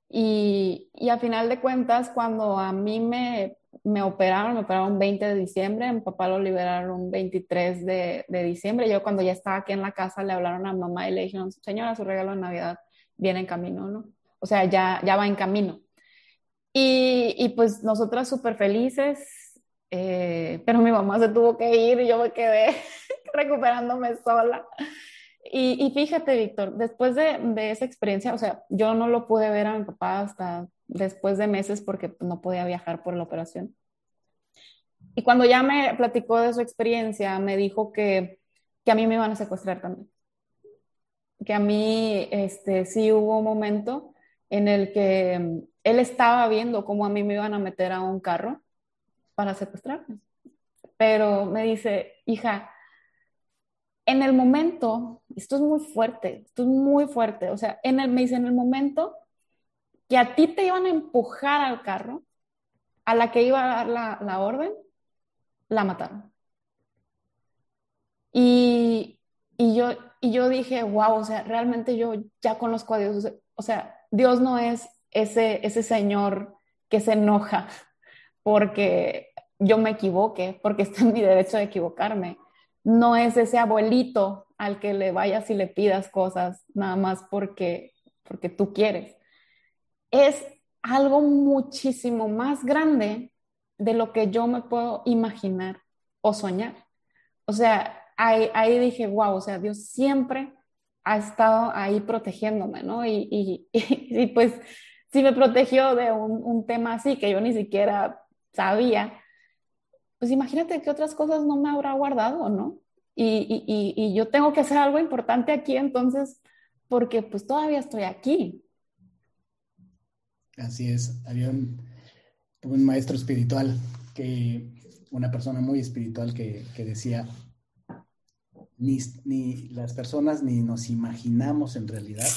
Y, y a final de cuentas, cuando a mí me me operaron, me operaron 20 de diciembre, mi papá lo liberaron 23 de, de, diciembre. Yo cuando ya estaba aquí en la casa le hablaron a mamá y le dijeron, señora, su regalo de Navidad viene en camino, ¿no? O sea, ya, ya va en camino. Y, y pues nosotras súper felices, eh, pero mi mamá se tuvo que ir y yo me quedé recuperándome sola. Y, fíjate, Víctor, después de, de, esa experiencia, o sea, yo no lo pude ver a mi papá hasta después de meses porque no podía viajar por la operación. Y cuando ya me platicó de su experiencia, me dijo que, que a mí me iban a secuestrar también. Que a mí este, sí hubo un momento en el que él estaba viendo cómo a mí me iban a meter a un carro para secuestrarme. Pero me dice, hija, en el momento, esto es muy fuerte, esto es muy fuerte, o sea, en el, me dice, en el momento que a ti te iban a empujar al carro, a la que iba a dar la, orden, la mataron. Y, yo, y yo dije, wow, o sea, realmente yo ya conozco a Dios. O sea, Dios no es ese, ese señor que se enoja porque yo me equivoque, porque está en mi derecho de equivocarme. No es ese abuelito al que le vayas y le pidas cosas nada más porque, porque tú quieres es algo muchísimo más grande de lo que yo me puedo imaginar o soñar. O sea, ahí, dije, wow, o sea, Dios siempre ha estado ahí protegiéndome, ¿no? Y, y, y, pues si me protegió de un, tema así que yo ni siquiera sabía, pues imagínate qué otras cosas no me habrá guardado, ¿no? Y, y, yo tengo que hacer algo importante aquí entonces, porque pues todavía estoy aquí. Así es, había un, un maestro espiritual, que una persona muy espiritual que, que decía, ni, ni las personas ni nos imaginamos en realidad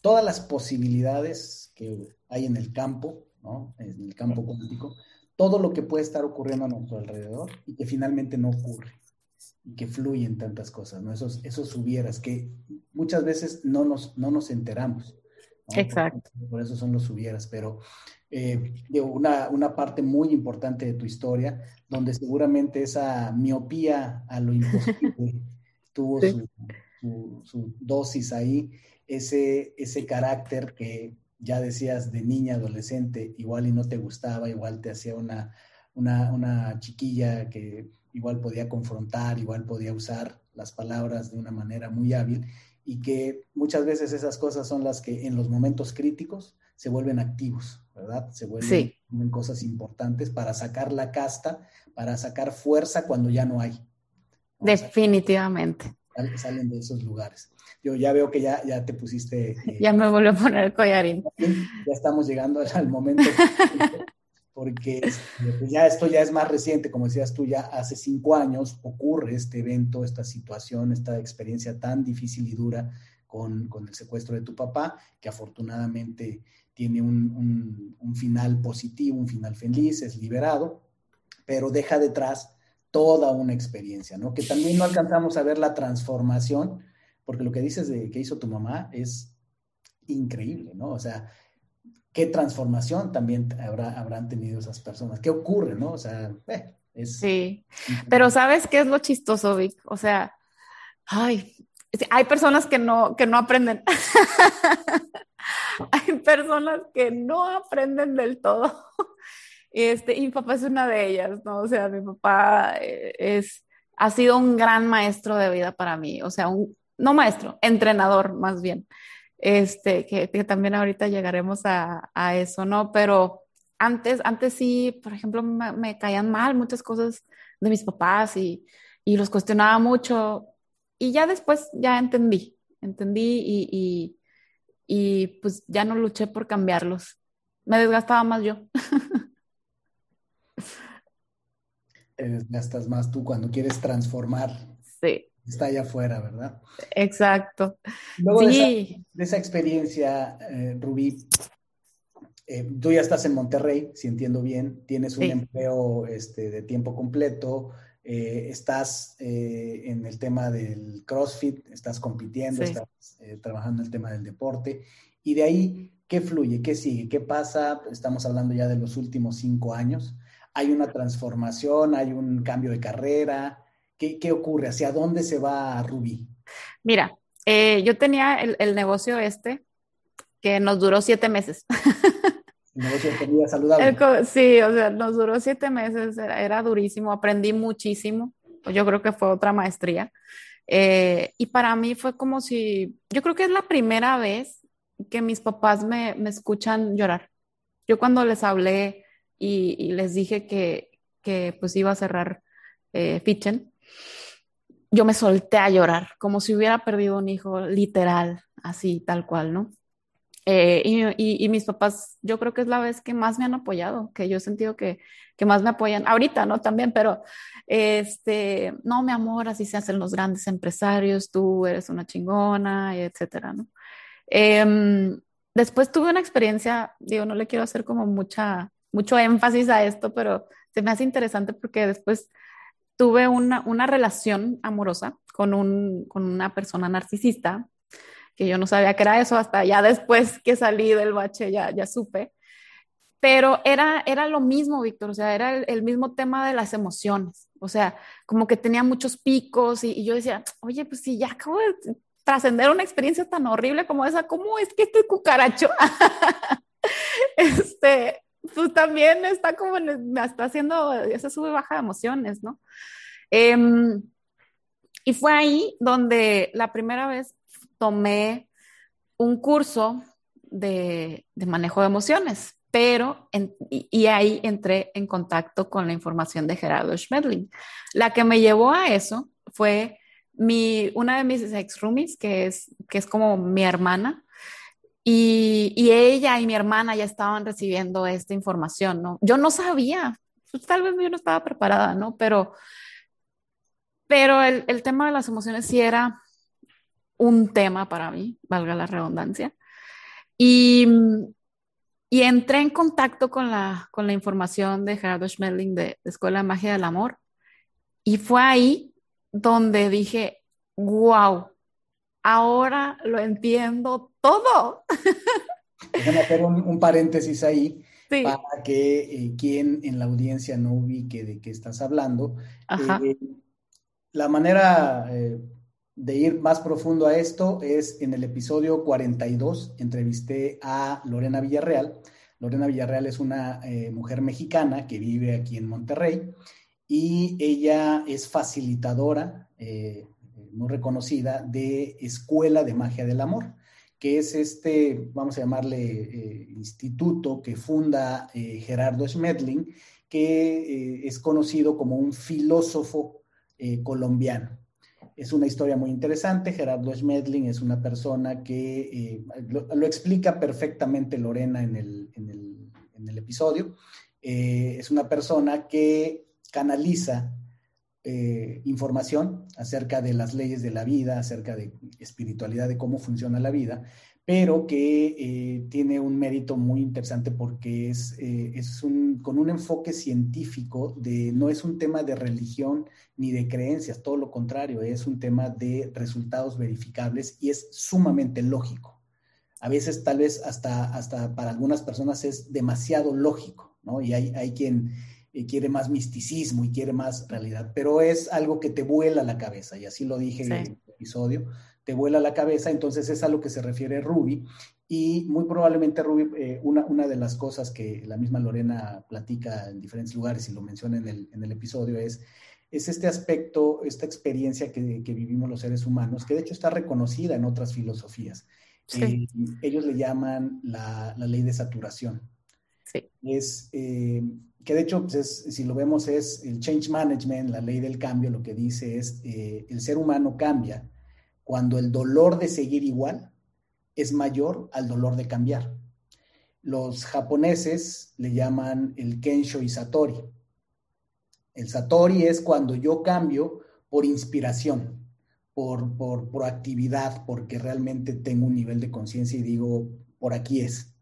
todas las posibilidades que hay en el campo, ¿no? en el campo cuántico, todo lo que puede estar ocurriendo a nuestro alrededor y que finalmente no ocurre y que fluyen tantas cosas, ¿no? Esos, esos hubieras que muchas veces no nos, no nos enteramos. Exacto. Por, eso son los hubieras, pero eh, una, una, parte muy importante de tu historia, donde seguramente esa miopía a lo imposible tuvo su, su, dosis ahí ese, ese carácter que ya decías de niña, adolescente, igual y no te gustaba, igual te hacía una, una, chiquilla que igual podía confrontar, igual podía usar las palabras de una manera muy hábil y que muchas veces esas cosas son las que en los momentos críticos se vuelven activos, ¿verdad? Se vuelven cosas importantes para sacar la casta, para sacar fuerza cuando ya no hay. Definitivamente. Salen de esos lugares yo ya veo que ya, ya te pusiste. Eh, ya me volvió a poner el collarín. Ya estamos llegando al momento, porque este, pues ya esto ya es más reciente, como decías tú, ya hace cinco años ocurre este evento, esta situación, esta experiencia tan difícil y dura con, con el secuestro de tu papá, que afortunadamente tiene un, un, un final positivo, un final feliz, es liberado, pero deja detrás toda una experiencia, ¿no? Que también no alcanzamos a ver la transformación porque lo que dices de que hizo tu mamá es increíble, ¿no? O sea, qué transformación también habrá, habrán tenido esas personas, qué ocurre, ¿no? O sea, eh, es... Sí, pero ¿sabes qué es lo chistoso, Vic? O sea, ay, hay personas que no, que no aprenden. hay personas que no aprenden del todo. Este, y mi papá es una de ellas, ¿no? O sea, mi papá eh, es, ha sido un gran maestro de vida para mí, o sea, un, no maestro, entrenador más bien. Este, que, también ahorita llegaremos a, eso, ¿no? Pero antes, antes sí, por ejemplo, me, caían mal muchas cosas de mis papás y, los cuestionaba mucho. Y ya después ya entendí, entendí y, y pues ya no luché por cambiarlos. Me desgastaba más yo. Te desgastas más tú cuando quieres transformar. Sí está allá afuera, ¿verdad? Exacto. Luego sí. de, esa, experiencia, eh, Rubí, eh, tú ya estás en Monterrey, si entiendo bien, tienes un empleo este, de tiempo completo, eh, estás en el tema del CrossFit, estás compitiendo, estás trabajando en el tema del deporte, y de ahí, ¿qué fluye? ¿Qué sigue? ¿Qué pasa? Estamos hablando ya de los últimos cinco años. ¿Hay una transformación? ¿Hay un cambio de carrera? ¿Qué, ocurre? ¿Hacia dónde se va Rubí? Mira, eh, yo tenía el, negocio este que nos duró siete meses. El negocio de comida saludable. sí, o sea, nos duró siete meses, era, durísimo, aprendí muchísimo. Yo creo que fue otra maestría. Eh, y para mí fue como si, yo creo que es la primera vez que mis papás me, escuchan llorar. Yo cuando les hablé y, les dije que, que, pues iba a cerrar eh, Pitchen, yo me solté a llorar, como si hubiera perdido un hijo, literal, así, tal cual, ¿no? Eh, y, mis papás, yo creo que es la vez que más me han apoyado, que yo he sentido que, que más me apoyan, ahorita, ¿no? También, pero, este, no, mi amor, así se hacen los grandes empresarios, tú eres una chingona, etcétera, ¿no? Em, después tuve una experiencia, digo, no le quiero hacer como mucha, mucho énfasis a esto, pero se me hace interesante porque después tuve una, una relación amorosa con, un, con una persona narcisista, que yo no sabía que era eso, hasta ya después que salí del bache ya, ya supe. Pero era, era lo mismo, Víctor, o sea, era el, mismo tema de las emociones, o sea, como que tenía muchos picos y, yo decía, oye, pues si ya acabo de trascender una experiencia tan horrible como esa, ¿cómo es que este cucaracho? este, pues también está como, me está haciendo esa sube baja de emociones, ¿no? Em, y fue ahí donde la primera vez tomé un curso de, manejo de emociones, pero y, ahí entré en contacto con la información de Gerardo Schmedling. La que me llevó a eso fue mi, una de mis ex roomies, que es, que es como mi hermana, y, y, ella y mi hermana ya estaban recibiendo esta información, ¿no? Yo no sabía, pues, tal vez yo no estaba preparada, ¿no? Pero, pero el, el tema de las emociones sí era un tema para mí, valga la redundancia. Y, y entré en contacto con la, con la información de Gerardo Schmeling de, Escuela de Magia del Amor. Y fue ahí donde dije, wow, ahora lo entiendo todo. Déjame hacer un, paréntesis ahí para que eh, quien en la audiencia no ubique de qué estás hablando. Eh, la manera eh, de ir más profundo a esto es en el episodio 42, entrevisté a Lorena Villarreal. Lorena Villarreal es una mujer mexicana que vive aquí en Monterrey y ella es facilitadora eh, muy reconocida de Escuela de Magia del Amor, que es este, vamos a llamarle, eh, instituto que funda Gerardo Schmedling, que es conocido como un filósofo colombiano. Es una historia muy interesante. Gerardo Schmedling es una persona que eh, lo, explica perfectamente Lorena en el, episodio. Eh, es una persona que canaliza eh, información acerca de las leyes de la vida, acerca de espiritualidad, de cómo funciona la vida, pero que eh, tiene un mérito muy interesante porque es, eh, es un, con un enfoque científico de, no es un tema de religión ni de creencias, todo lo contrario, es un tema de resultados verificables y es sumamente lógico. A veces tal vez hasta, hasta para algunas personas es demasiado lógico, ¿no? Y hay, hay quien eh, quiere más misticismo y quiere más realidad, pero es algo que te vuela la cabeza y así lo dije en el episodio te vuela la cabeza, entonces es a lo que se refiere Ruby. Y muy probablemente Ruby, eh, una, una, de las cosas que la misma Lorena platica en diferentes lugares y lo menciona en el, en el episodio es, es este aspecto, esta experiencia que, que, vivimos los seres humanos, que de hecho está reconocida en otras filosofías. Eh, ellos le llaman la, la, ley de saturación. Sí. Es, eh, que de hecho, pues si lo vemos, es el change management, la ley del cambio, lo que dice es, el ser humano cambia cuando el dolor de seguir igual es mayor al dolor de cambiar. Los japoneses le llaman el Kensho y Satori. El Satori es cuando yo cambio por inspiración, por, por proactividad, porque realmente tengo un nivel de conciencia y digo, por aquí es.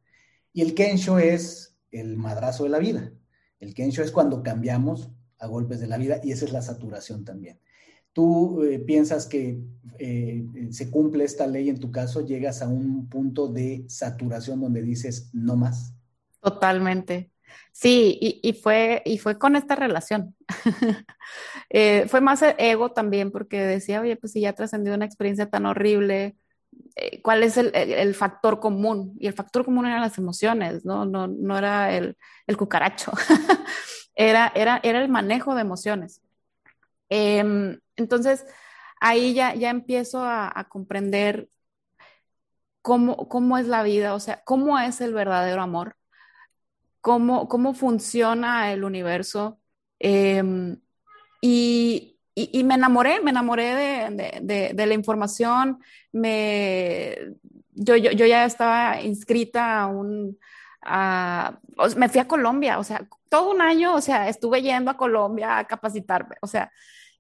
Y el Kensho es el madrazo de la vida. El Kensho es cuando cambiamos a golpes de la vida y esa es la saturación también tú eh, piensas que eh, se cumple esta ley en tu caso, llegas a un punto de saturación donde dices no más. Totalmente. Sí, y, fue, y fue con esta relación. Eh, fue más ego también porque decía, oye, pues si ya trascendió una experiencia tan horrible, ¿cuál es el, factor común? Y el factor común eran las emociones, no, no, no era el, el cucaracho, era, era, era el manejo de emociones. Em, entonces, ahí ya, ya empiezo a, comprender cómo, cómo, es la vida, o sea, cómo es el verdadero amor, cómo, cómo funciona el universo. Em, y, y, me enamoré, me enamoré de, de, la información, me, yo, yo, yo, ya estaba inscrita a un... A, me fui a Colombia, o sea, todo un año, o sea, estuve yendo a Colombia a capacitarme, o sea,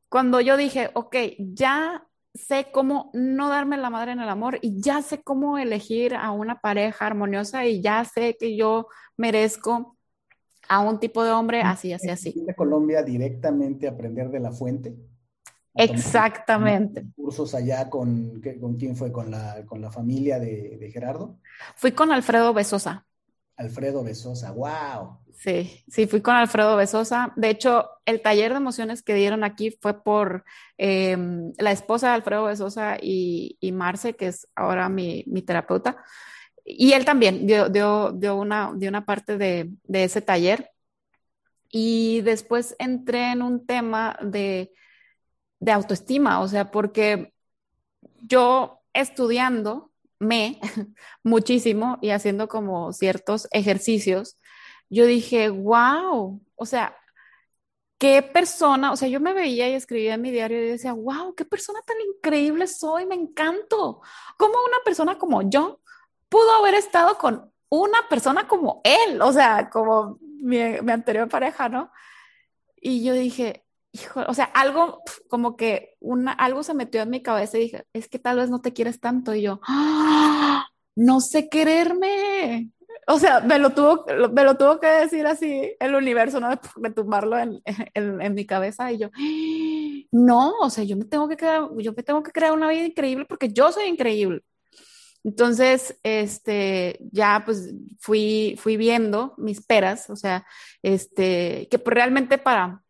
cuando yo dije, ok, ya sé cómo no darme la madre en el amor y ya sé cómo elegir a una pareja armoniosa y ya sé que yo merezco a un tipo de hombre así, así, así. ¿De Colombia directamente aprender de la fuente? Exactamente. ¿Cursos allá con, con quién fue? ¿Con la, con la familia de, de Gerardo? Fui con Alfredo Besosa. Alfredo Besosa, wow. Sí, sí, fui con Alfredo Besosa. De hecho, el taller de emociones que dieron aquí fue por em, la esposa de Alfredo Besosa y, Marce, que es ahora mi, terapeuta. Y él también dio, dio, una, una, parte de, de, ese taller. Y después entré en un tema de, de autoestima, o sea, porque yo estudiando muchísimo y haciendo como ciertos ejercicios, yo dije, wow, o sea, qué persona, o sea, yo me veía y escribía en mi diario y decía, wow, qué persona tan increíble soy, me encanto. ¿Cómo una persona como yo pudo haber estado con una persona como él? O sea, como mi, anterior pareja, ¿no? Y yo dije, hijo, o sea, algo como que una, algo se metió en mi cabeza y dije, es que tal vez no te quieres tanto. Y yo, ¡Ah! no sé quererme. O sea, me lo tuvo, me lo tuvo que decir así el universo, ¿no? De, tumbarlo en, en, en, mi cabeza. Y yo, no, o sea, yo me tengo que crear, yo me tengo que crear una vida increíble porque yo soy increíble. Entonces, este, ya pues fui, fui viendo mis peras, o sea, este, que realmente para,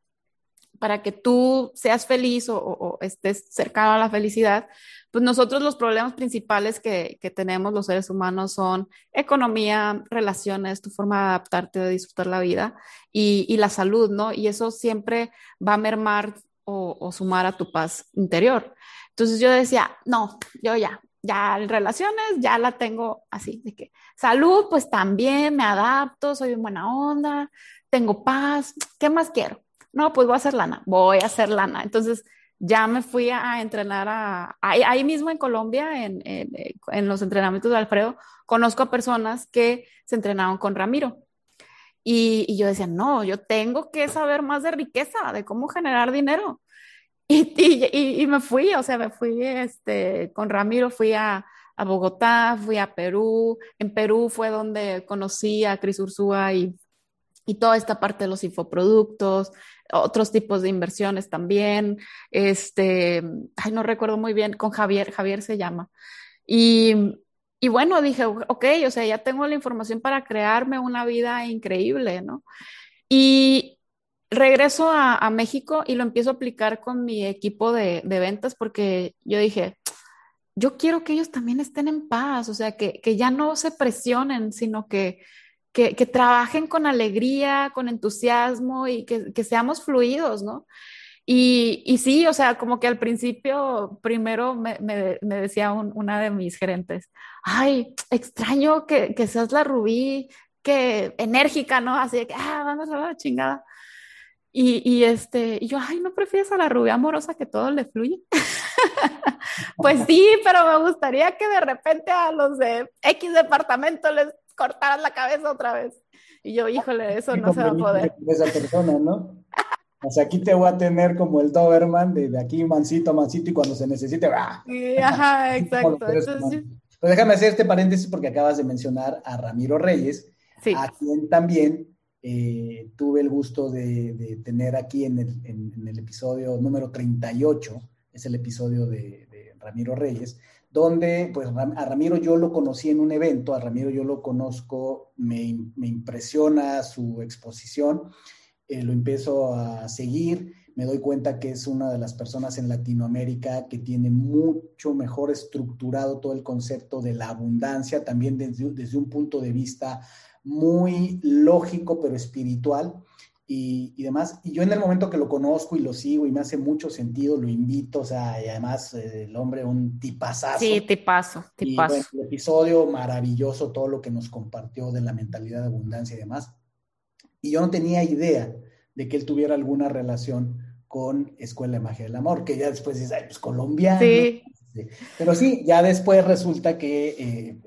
para que tú seas feliz o, estés cercano a la felicidad, pues nosotros los problemas principales que, tenemos los seres humanos son economía, relaciones, tu forma de adaptarte, de disfrutar la vida y, la salud, ¿no? Y eso siempre va a mermar o, o, sumar a tu paz interior. Entonces yo decía, no, yo ya, ya en relaciones ya la tengo así, de que salud, pues también me adapto, soy en buena onda, tengo paz, ¿qué más quiero? No, pues voy a hacer lana, voy a hacer lana. Entonces ya me fui a, entrenar a, ahí, mismo en Colombia, en, en, los entrenamientos de Alfredo, conozco a personas que se entrenaron con Ramiro. Y, y, yo decía, no, yo tengo que saber más de riqueza, de cómo generar dinero. Y, y, y me fui, o sea, me fui este, con Ramiro, fui a, a, Bogotá, fui a Perú. En Perú fue donde conocí a Cris Ursúa y, y toda esta parte de los infoproductos otros tipos de inversiones también. Este, ay, no recuerdo muy bien, con Javier, Javier se llama. Y, y bueno, dije, ok, o sea, ya tengo la información para crearme una vida increíble, ¿no? Y regreso a, México y lo empiezo a aplicar con mi equipo de, ventas porque yo dije, yo quiero que ellos también estén en paz, o sea, que, que ya no se presionen, sino que, que, trabajen con alegría, con entusiasmo y que, seamos fluidos, ¿no? Y, y, sí, o sea, como que al principio, primero me, decía una de mis gerentes, ay, extraño que, seas la rubí, que enérgica, ¿no? Así de que, ah, vamos a la chingada. Y, y, este, y yo, ay, ¿no prefieres a la rubia amorosa que todo le fluye? pues sí, pero me gustaría que de repente a los de X departamento les cortaras la cabeza otra vez. Y yo, híjole, eso no se va a poder. Esa persona, ¿no? O sea, aquí te voy a tener como el Doberman, de, aquí mansito, mansito, y cuando se necesite, ¡ah! ajá, exacto. Pues déjame hacer este paréntesis porque acabas de mencionar a Ramiro Reyes, a quien también eh, tuve el gusto de, tener aquí en el, episodio número 38, es el episodio de, Ramiro Reyes, donde pues a Ramiro yo lo conocí en un evento, a Ramiro yo lo conozco, me, me impresiona su exposición, eh, lo empiezo a seguir, me doy cuenta que es una de las personas en Latinoamérica que tiene mucho mejor estructurado todo el concepto de la abundancia, también desde, desde un punto de vista muy lógico pero espiritual y, demás. Y yo en el momento que lo conozco y lo sigo y me hace mucho sentido, lo invito, o sea, y además eh, el hombre un tipazazo. Sí, tipazo, tipazo. Y, el episodio maravilloso, todo lo que nos compartió de la mentalidad de abundancia y demás. Y yo no tenía idea de que él tuviera alguna relación con Escuela de Magia del Amor, que ya después dice, ay, pues colombiano. Sí. Pero sí, ya después resulta que eh,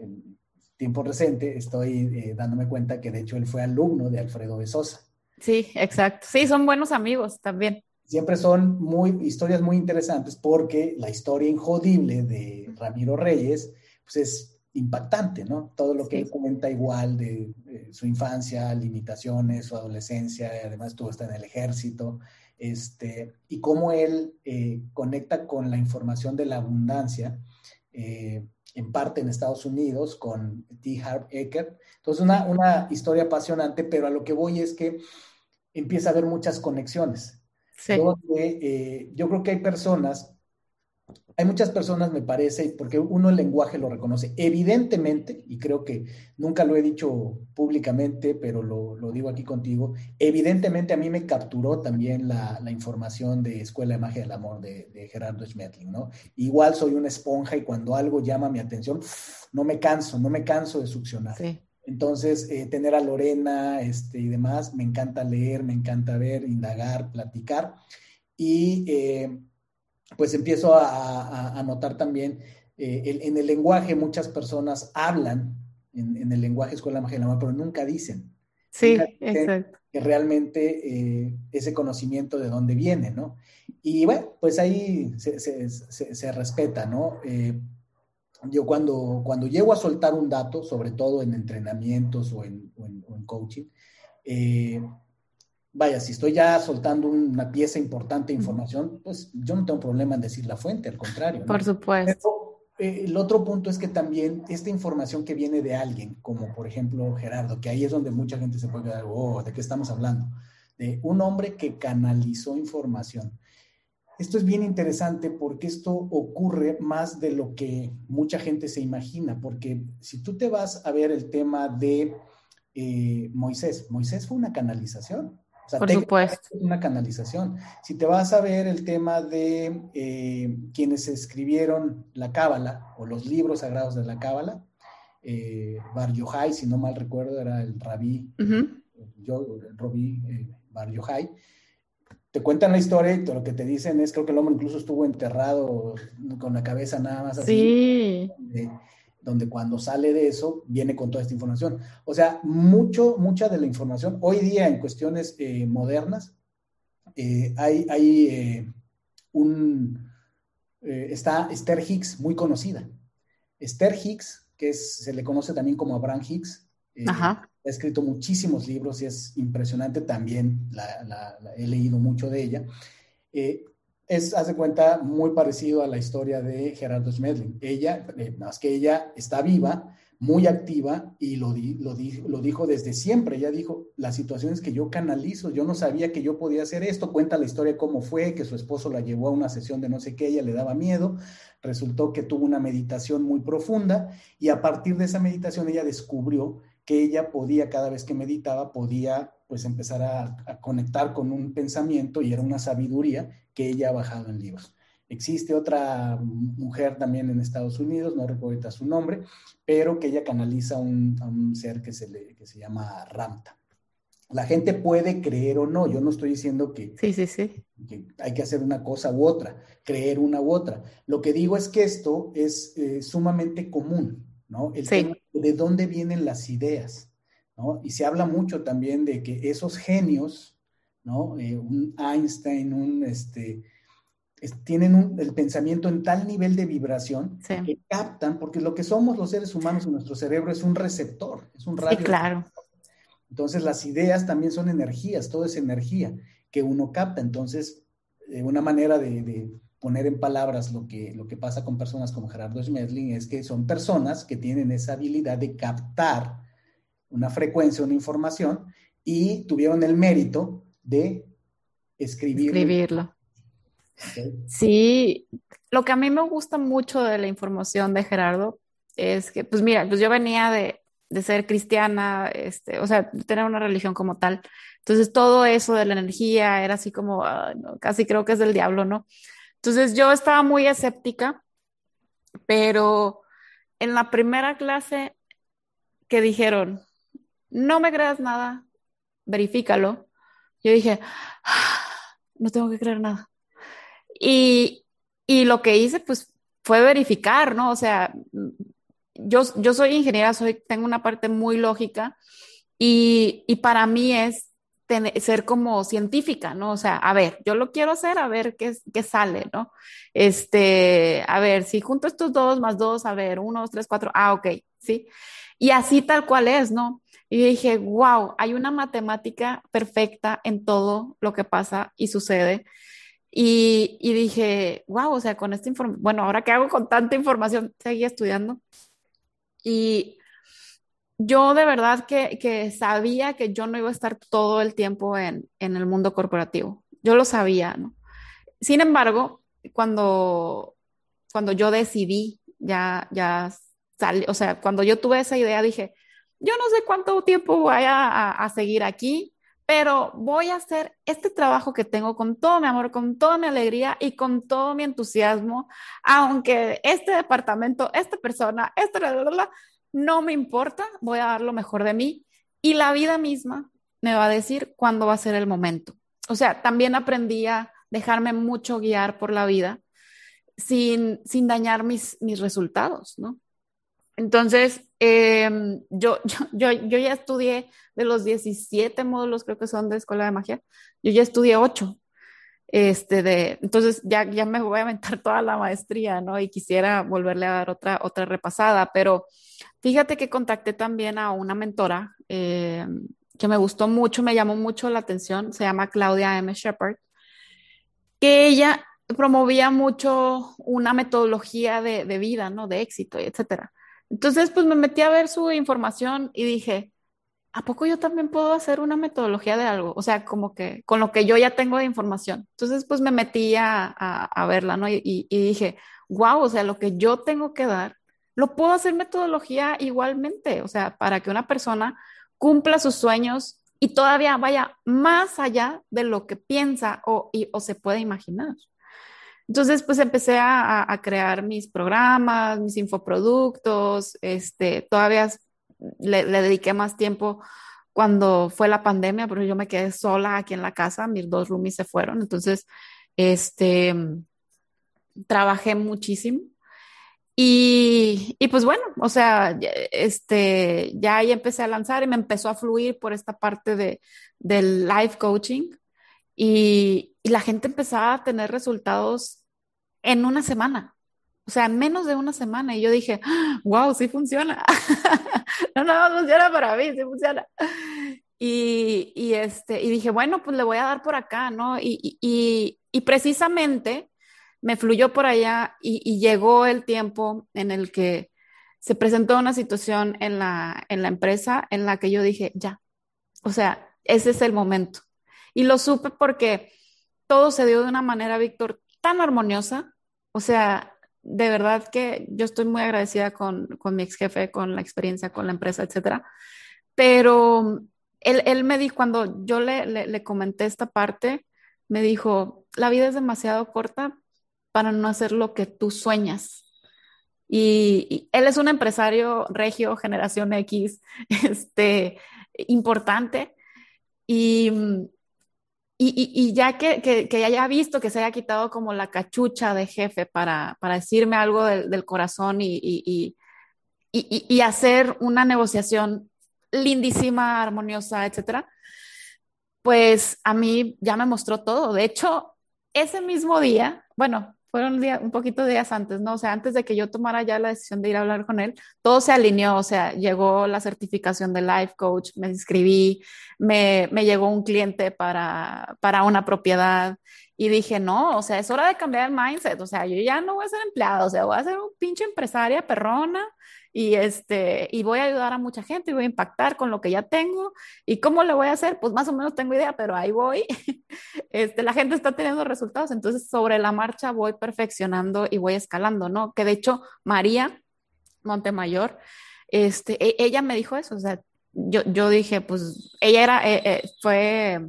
tiempo reciente estoy eh, dándome cuenta que de hecho él fue alumno de Alfredo de Sosa. Sí, exacto. Sí, son buenos amigos también. Siempre son muy historias muy interesantes porque la historia injodible de Ramiro Reyes pues es impactante, ¿no? Todo lo que él cuenta igual de, su infancia, limitaciones, su adolescencia, además estuvo hasta en el ejército, este, y cómo él eh, conecta con la información de la abundancia, eh, en parte en Estados Unidos, con T. Harv Eker. Entonces, una, una historia apasionante, pero a lo que voy es que empieza a haber muchas conexiones. Eh, yo creo que hay personas hay muchas personas, me parece, porque uno el lenguaje lo reconoce. Evidentemente, y creo que nunca lo he dicho públicamente, pero lo, digo aquí contigo, evidentemente a mí me capturó también la, información de Escuela de Magia del Amor de, Gerardo Schmetling, ¿no? Igual soy una esponja y cuando algo llama mi atención, no me canso, no me canso de succionar. Entonces, eh, tener a Lorena este, y demás, me encanta leer, me encanta ver, indagar, platicar. Y eh, pues empiezo a, notar también eh, en el lenguaje muchas personas hablan en, el lenguaje escuela magia pero nunca dicen. Sí, exacto. Que realmente eh, ese conocimiento de dónde viene, ¿no? Y bueno, pues ahí se, respeta, ¿no? Eh, yo cuando, cuando llego a soltar un dato, sobre todo en entrenamientos o en, en coaching, vaya, si estoy ya soltando una pieza importante de información, pues yo no tengo problema en decir la fuente, al contrario. Por supuesto. Eh, el otro punto es que también esta información que viene de alguien, como por ejemplo Gerardo, que ahí es donde mucha gente se puede quedar, oh, ¿de qué estamos hablando? De un hombre que canalizó información. Esto es bien interesante porque esto ocurre más de lo que mucha gente se imagina, porque si tú te vas a ver el tema de eh, Moisés, Moisés fue una canalización. Por supuesto. Es una canalización. Si te vas a ver el tema de eh, quienes escribieron la Cábala o los libros sagrados de la Cábala, eh, Bar Yochai, si no mal recuerdo, era el rabí, yo, el rabí eh, Bar Yochai, te cuentan la historia y lo que te dicen es, creo que el hombre incluso estuvo enterrado con la cabeza nada más así. Sí donde cuando sale de eso viene con toda esta información. O sea, mucho, mucha de la información, hoy día en cuestiones eh, modernas, eh, hay, hay eh, un, está Esther Hicks, muy conocida. Esther Hicks, que se le conoce también como Abraham Hicks, ha escrito muchísimos libros y es impresionante también, la, he leído mucho de ella es, hace cuenta, muy parecido a la historia de Gerardo Schmedling. Ella, eh, más que ella, está viva, muy activa y lo, lo, lo, dijo desde siempre. Ella dijo, las situaciones que yo canalizo, yo no sabía que yo podía hacer esto. Cuenta la historia cómo fue, que su esposo la llevó a una sesión de no sé qué, ella le daba miedo. Resultó que tuvo una meditación muy profunda y a partir de esa meditación ella descubrió que ella podía, cada vez que meditaba, podía pues empezar a, conectar con un pensamiento y era una sabiduría que ella ha bajado en libros. Existe otra mujer también en Estados Unidos, no recuerdo su nombre, pero que ella canaliza un, a un ser que se, le, que se llama Ramta. La gente puede creer o no, yo no estoy diciendo que, sí, sí, sí. hay que hacer una cosa u otra, creer una u otra. Lo que digo es que esto es eh, sumamente común, ¿no? El tema de dónde vienen las ideas. Y se habla mucho también de que esos genios, ¿no? Eh, un Einstein, un, este, tienen el pensamiento en tal nivel de vibración que captan, porque lo que somos los seres humanos en nuestro cerebro es un receptor, es un radio. Sí, claro. Entonces las ideas también son energías, todo es energía que uno capta. Entonces, una manera de, poner en palabras lo que, lo que pasa con personas como Gerardo Schmedling es que son personas que tienen esa habilidad de captar una frecuencia, una información, y tuvieron el mérito de escribirlo. escribirlo. Sí, lo que a mí me gusta mucho de la información de Gerardo es que, pues mira, pues yo venía de, ser cristiana, este, o sea, de tener una religión como tal. Entonces todo eso de la energía era así como, casi creo que es del diablo, ¿no? Entonces yo estaba muy escéptica, pero en la primera clase que dijeron, no me creas nada, verifícalo. Yo dije, ah, no tengo que creer nada. Y, lo que hice, pues, fue verificar, ¿no? O sea, yo, yo soy ingeniera, soy, tengo una parte muy lógica y, para mí es ser como científica, ¿no? O sea, a ver, yo lo quiero hacer, a ver qué, qué sale, ¿no? Este, a ver, si junto estos dos más dos, a ver, uno, dos, tres, cuatro, ah, ok, sí. Y así tal cual es, ¿no? Y dije, wow, hay una matemática perfecta en todo lo que pasa y sucede. Y, dije, wow, o sea, con esta información, bueno, ahora que hago con tanta información, seguí estudiando. Y yo de verdad que, sabía que yo no iba a estar todo el tiempo en, en el mundo corporativo. Yo lo sabía, ¿no? Sin embargo, cuando cuando yo decidí, ya, ya salí, o sea, cuando yo tuve esa idea, dije, yo no sé cuánto tiempo voy a, seguir aquí, pero voy a hacer este trabajo que tengo con todo mi amor, con toda mi alegría y con todo mi entusiasmo, aunque este departamento, esta persona, esto, no me importa, voy a dar lo mejor de mí y la vida misma me va a decir cuándo va a ser el momento. O sea, también aprendí a dejarme mucho guiar por la vida sin, sin dañar mis, mis resultados, ¿no? Entonces, em, yo, yo, yo, ya estudié de los 17 módulos, creo que son de Escuela de Magia, yo ya estudié 8. Este de, entonces ya, ya me voy a aventar toda la maestría, ¿no? Y quisiera volverle a dar otra, otra repasada, pero fíjate que contacté también a una mentora em, que me gustó mucho, me llamó mucho la atención, se llama Claudia M. Shepard, que ella promovía mucho una metodología de, de vida, ¿no? De éxito, etcétera. Entonces, pues me metí a ver su información y dije, ¿a poco yo también puedo hacer una metodología de algo? O sea, como que con lo que yo ya tengo de información. Entonces, pues me metí a, verla, ¿no? Y, dije, wow, o sea, lo que yo tengo que dar, lo puedo hacer metodología igualmente, o sea, para que una persona cumpla sus sueños y todavía vaya más allá de lo que piensa o, o se puede imaginar. Entonces, pues empecé a, crear mis programas, mis infoproductos, este, todavía le, dediqué más tiempo cuando fue la pandemia, pero yo me quedé sola aquí en la casa, mis dos roomies se fueron, entonces, este, trabajé muchísimo. Y, y, pues bueno, o sea, este, ya ahí empecé a lanzar y me empezó a fluir por esta parte de, del life coaching y, y la gente empezaba a tener resultados en una semana. O sea, en menos de una semana. Y yo dije, wow, sí funciona. no, no, funciona para mí, sí funciona. Y, y, este, y dije, bueno, pues le voy a dar por acá, ¿no? Y, y, y precisamente me fluyó por allá y, llegó el tiempo en el que se presentó una situación en la, en la empresa en la que yo dije, ya, o sea, ese es el momento. Y lo supe porque todo se dio de una manera, Víctor, tan armoniosa, o sea, de verdad que yo estoy muy agradecida con, con mi ex jefe, con la experiencia, con la empresa, etcétera. Pero él, él me dijo, cuando yo le, le, comenté esta parte, me dijo, la vida es demasiado corta para no hacer lo que tú sueñas. Y, y, él es un empresario regio, generación X, este, importante. Y, y, y, ya que, que, que, haya visto que se haya quitado como la cachucha de jefe para, para decirme algo del, corazón y, y, hacer una negociación lindísima, armoniosa, etcétera, pues a mí ya me mostró todo. De hecho, ese mismo día, bueno, fueron día, un poquito días antes, ¿no? O sea, antes de que yo tomara ya la decisión de ir a hablar con él, todo se alineó, o sea, llegó la certificación de Life Coach, me inscribí, me, me llegó un cliente para, para una propiedad y dije, no, o sea, es hora de cambiar el mindset, o sea, yo ya no voy a ser empleado, o sea, voy a ser un pinche empresaria perrona y este y voy a ayudar a mucha gente y voy a impactar con lo que ya tengo y cómo le voy a hacer pues más o menos tengo idea pero ahí voy. Este la gente está teniendo resultados entonces sobre la marcha voy perfeccionando y voy escalando no que de hecho María Montemayor este e, ella me dijo eso o sea yo, yo dije pues ella era eh, eh, fue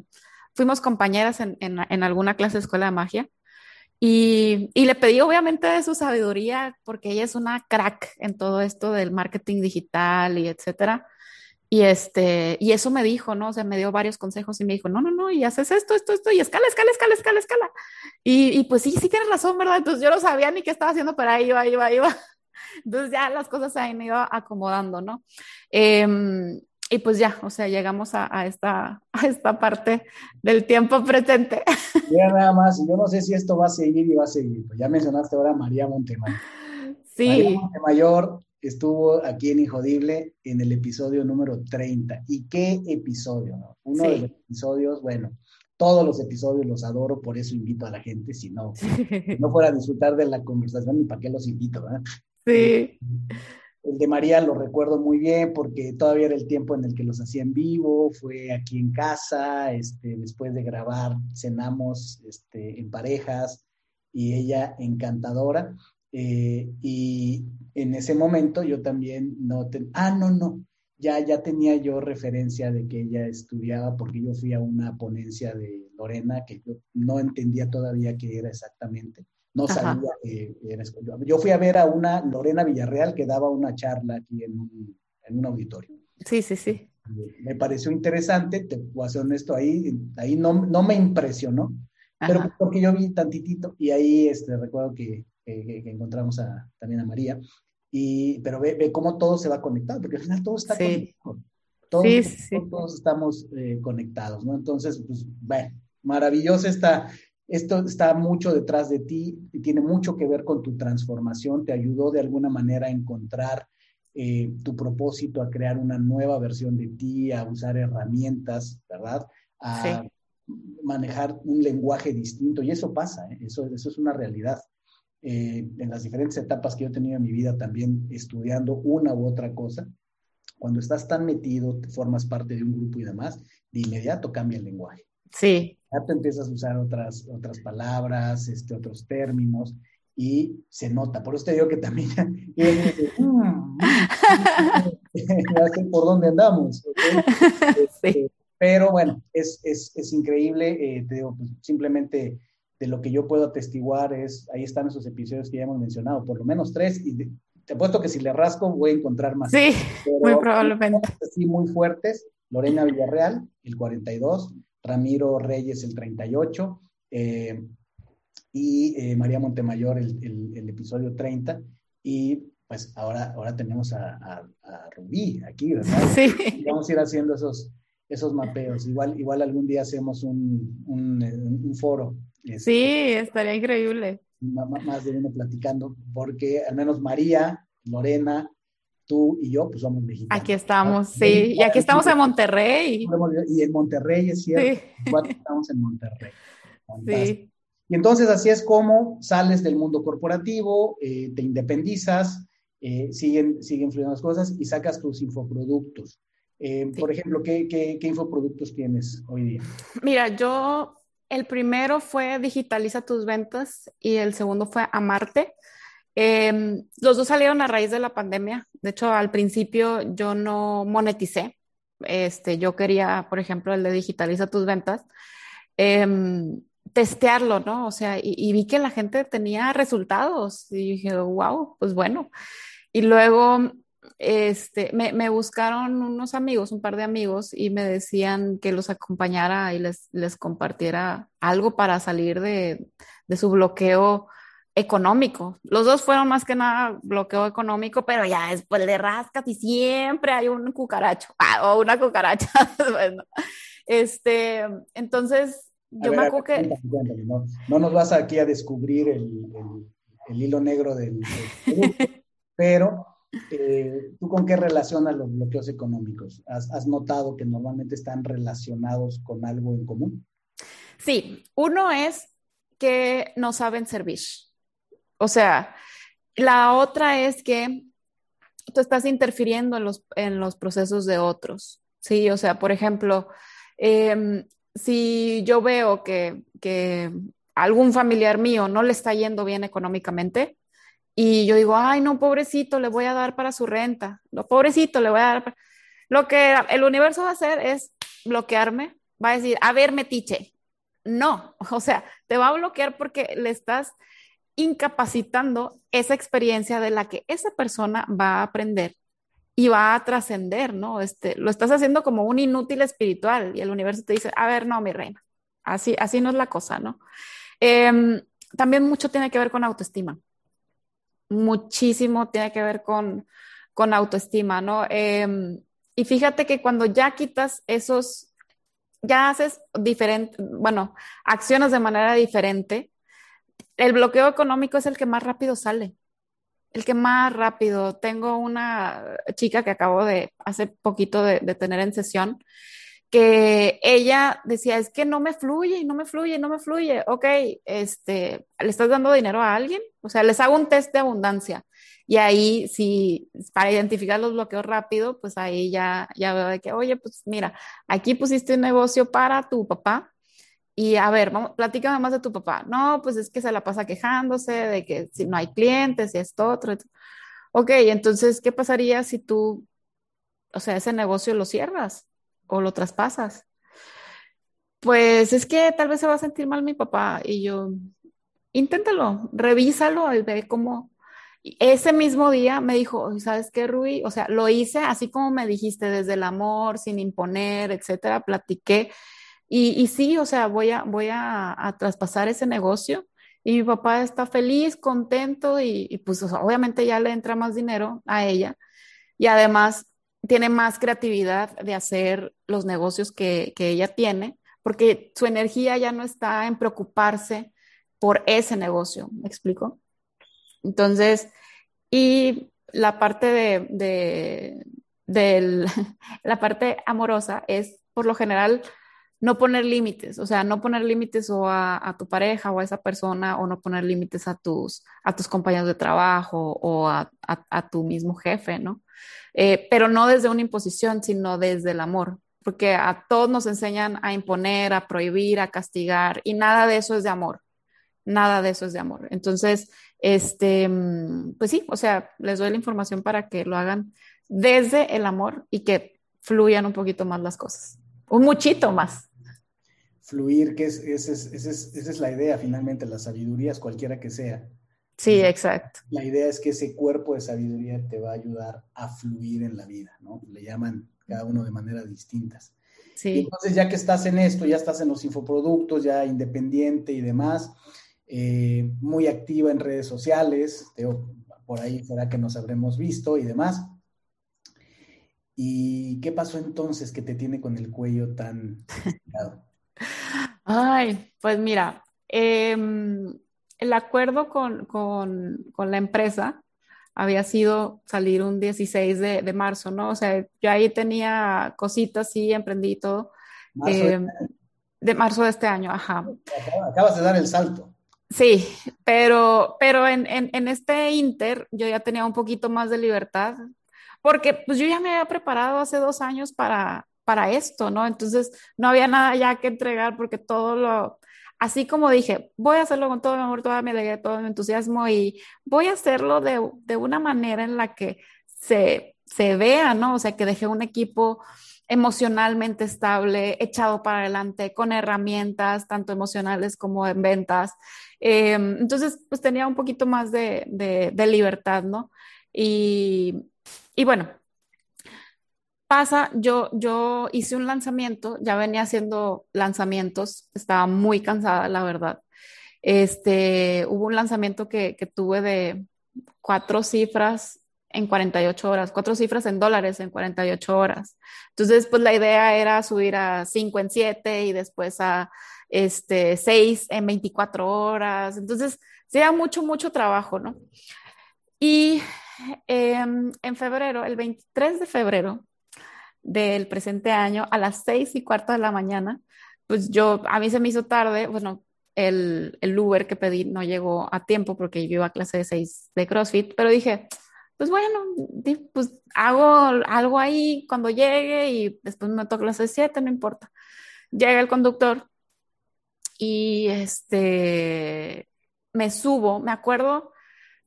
fuimos compañeras en, en, en alguna clase de escuela de magia y, y, le pedí obviamente de su sabiduría, porque ella es una crack en todo esto del marketing digital y etcétera. Y, este, y eso me dijo, ¿no? O sea, me dio varios consejos y me dijo, no, no, no, y haces esto, esto, esto, y escala, escala, escala, escala, escala. Y, y pues sí, sí tienes razón, ¿verdad? Entonces yo no sabía ni qué estaba haciendo, pero ahí iba, iba, iba. Entonces ya las cosas se han ido acomodando, ¿no? Eh, y pues ya, o sea, llegamos a, a, esta, a esta parte del tiempo presente. Mira nada más, yo no sé si esto va a seguir y va a seguir. Pues ya mencionaste ahora a María Montemayor. Sí. María Montemayor estuvo aquí en Injodible en el episodio número 30. ¿Y qué episodio? No? Uno de los episodios, bueno, todos los episodios los adoro, por eso invito a la gente, si no, si no fuera a disfrutar de la conversación, ni para qué los invito, ¿verdad? Sí. El de María lo recuerdo muy bien porque todavía era el tiempo en el que los hacía en vivo, fue aquí en casa, este, después de grabar cenamos este, en parejas y ella encantadora. Eh, y en ese momento yo también no, ah, no, no, ya, ya tenía yo referencia de que ella estudiaba porque yo fui a una ponencia de Lorena que yo no entendía todavía qué era exactamente. No sabía que era Yo fui a ver a una Lorena Villarreal que daba una charla aquí en un, en un auditorio. Sí, sí, sí. Me pareció interesante, te voy a ser honesto, ahí, ahí no, no me impresionó, pero porque yo vi tantitito y ahí este, recuerdo que, que, encontramos a, también a María, y, pero ve, ve, cómo todo se va conectado, porque al final todo está conectado. Todos, sí, sí. todos estamos eh, conectados, ¿no? Entonces, pues, bueno, maravilloso está, esto está mucho detrás de ti y tiene mucho que ver con tu transformación, te ayudó de alguna manera a encontrar eh, tu propósito, a crear una nueva versión de ti, a usar herramientas, ¿verdad? A manejar un lenguaje distinto y eso pasa, ¿eh? eso, eso es una realidad. Eh, en las diferentes etapas que yo he tenido en mi vida también estudiando una u otra cosa, cuando estás tan metido, te formas parte de un grupo y demás, de inmediato cambia el lenguaje. Sí. Ya te empiezas a usar otras, otras palabras, este, otros términos, y se nota. Por eso te digo que también mm, ya sé por dónde andamos. Este, pero bueno, es, es, es increíble, eh, te digo, pues, simplemente de lo que yo puedo atestiguar es, ahí están esos episodios que ya hemos mencionado, por lo menos tres, y te apuesto que si le rasco voy a encontrar más. Sí, muy probablemente. Sí, muy fuertes. Lorena Villarreal, el 42, Ramiro Reyes, el 38, eh, y eh, María Montemayor, el, el, episodio 30, y pues ahora, ahora tenemos a, a, Rubí aquí, ¿verdad? Sí. vamos a ir haciendo esos, esos mapeos. Igual, igual algún día hacemos un, un, un foro sí, estaría increíble. Más de uno platicando, porque al menos María, Lorena, tú y yo, pues somos mexicanos. Aquí estamos, sí, y aquí estamos en Monterrey. Y en Monterrey, es cierto, estamos en Monterrey. Sí. Y entonces así es como sales del mundo corporativo, eh, te independizas, eh, siguen, siguen fluyendo las cosas y sacas tus infoproductos. Eh, por ejemplo, ¿qué, ¿qué, qué, infoproductos tienes hoy día? Mira, yo el primero fue Digitaliza tus ventas y el segundo fue Amarte. Em, los dos salieron a raíz de la pandemia. De hecho, al principio yo no moneticé. Este, yo quería, por ejemplo, el de Digitaliza tus ventas, em, testearlo, ¿no? O sea, y, vi que la gente tenía resultados y dije, wow, pues bueno. Y luego este, me, buscaron unos amigos, un par de amigos, y me decían que los acompañara y les, compartiera algo para salir de, su bloqueo económico. Los dos fueron más que nada bloqueo económico, pero ya después de rascas y siempre hay un cucaracho ah, o una cucaracha. bueno, este, entonces, yo me acuerdo que... No, nos vas aquí a descubrir el, el, hilo negro del, del pero eh, ¿Tú con qué relacionas los bloqueos económicos? ¿Has, notado que normalmente están relacionados con algo en común? Sí, uno es que no saben servir. O sea, la otra es que tú estás interfiriendo en los, en los procesos de otros. Sí, o sea, por ejemplo, em, si yo veo que, que algún familiar mío no le está yendo bien económicamente, y yo digo, ay, no, pobrecito, le voy a dar para su renta. No, pobrecito, le voy a dar. Lo que el universo va a hacer es bloquearme, va a decir, a ver, metiche. No, o sea, te va a bloquear porque le estás incapacitando esa experiencia de la que esa persona va a aprender y va a trascender, ¿no? Este, lo estás haciendo como un inútil espiritual y el universo te dice, a ver, no, mi reina, así, así no es la cosa, ¿no? Em, también mucho tiene que ver con autoestima muchísimo tiene que ver con, con autoestima, ¿no? Em, y fíjate que cuando ya quitas esos, ya haces diferente, bueno, acciones de manera diferente, el bloqueo económico es el que más rápido sale, el que más rápido. Tengo una chica que acabo de, hace poquito de, tener en sesión, que ella decía, es que no me fluye, no me fluye, no me fluye. Ok, este, ¿le estás dando dinero a alguien? O sea, les hago un test de abundancia. Y ahí, si para identificar los bloqueos rápido, pues ahí ya, ya veo de que, oye, pues mira, aquí pusiste un negocio para tu papá y a ver, vamos, platícame más de tu papá. No, pues es que se la pasa quejándose de que si no hay clientes y esto, otro. Ok, entonces, ¿qué pasaría si tú, o sea, ese negocio lo cierras o lo traspasas? Pues es que tal vez se va a sentir mal mi papá y yo, inténtalo, revísalo y ve cómo. Ese mismo día me dijo, ¿sabes qué, Rui? O sea, lo hice así como me dijiste, desde el amor, sin imponer, etcétera, platiqué y, sí, o sea, voy, a, voy a, traspasar ese negocio y mi papá está feliz, contento y, pues obviamente ya le entra más dinero a ella y además tiene más creatividad de hacer los negocios que, que ella tiene porque su energía ya no está en preocuparse por ese negocio, ¿me explico? Entonces, y la parte de, de, la parte amorosa es por lo general no poner límites, o sea, no poner límites o a, tu pareja o a esa persona o no poner límites a tus, a tus compañeros de trabajo o a, tu mismo jefe, ¿no? Eh, pero no desde una imposición, sino desde el amor, porque a todos nos enseñan a imponer, a prohibir, a castigar y nada de eso es de amor, nada de eso es de amor. Entonces, este, mm, pues sí, o sea, les doy la información para que lo hagan desde el amor y que fluyan un poquito más las cosas, un muchito más fluir, que es, esa es la idea finalmente, la sabiduría es cualquiera que sea. Sí, exacto. La idea es que ese cuerpo de sabiduría te va a ayudar a fluir en la vida, ¿no? Le llaman cada uno de maneras distintas. Sí. entonces, ya que estás en esto, ya estás en los infoproductos, ya independiente y demás, eh, muy activa en redes sociales, por ahí será que nos habremos visto y demás. ¿Y qué pasó entonces que te tiene con el cuello tan Ay, pues mira, em, el acuerdo con, la empresa había sido salir un 16 de, marzo, ¿no? O sea, yo ahí tenía cositas, sí, emprendí todo. Em, de, marzo de este año, ajá. Acabas de dar el salto. Sí, pero, pero en, en, este inter yo ya tenía un poquito más de libertad, porque pues yo ya me había preparado hace dos años para, para esto, ¿no? Entonces no había nada ya que entregar porque todo lo, así como dije, voy a hacerlo con todo mi amor, toda mi alegría, todo mi entusiasmo y voy a hacerlo de, de una manera en la que se, se vea, ¿no? O sea, que dejé un equipo emocionalmente estable, echado para adelante, con herramientas tanto emocionales como en ventas. Em, entonces, pues tenía un poquito más de, de, de libertad, ¿no? Y, y bueno, pasa, yo, yo hice un lanzamiento, ya venía haciendo lanzamientos, estaba muy cansada, la verdad. Este, hubo un lanzamiento que, que tuve de cuatro cifras en 48 horas, cuatro cifras en dólares en 48 horas. Entonces, pues la idea era subir a cinco en siete y después a este, seis en 24 horas. Entonces, sí, era mucho, mucho trabajo, ¿no? Y em, en febrero, el 23 de febrero, del presente año a las seis y cuarto de la mañana, pues yo, a mí se me hizo tarde, bueno, el, el Uber que pedí no llegó a tiempo porque yo iba a clase de seis de CrossFit, pero dije, pues bueno, pues hago algo ahí cuando llegue y después me toca clase de siete, no importa. Llega el conductor y este, me subo, me acuerdo,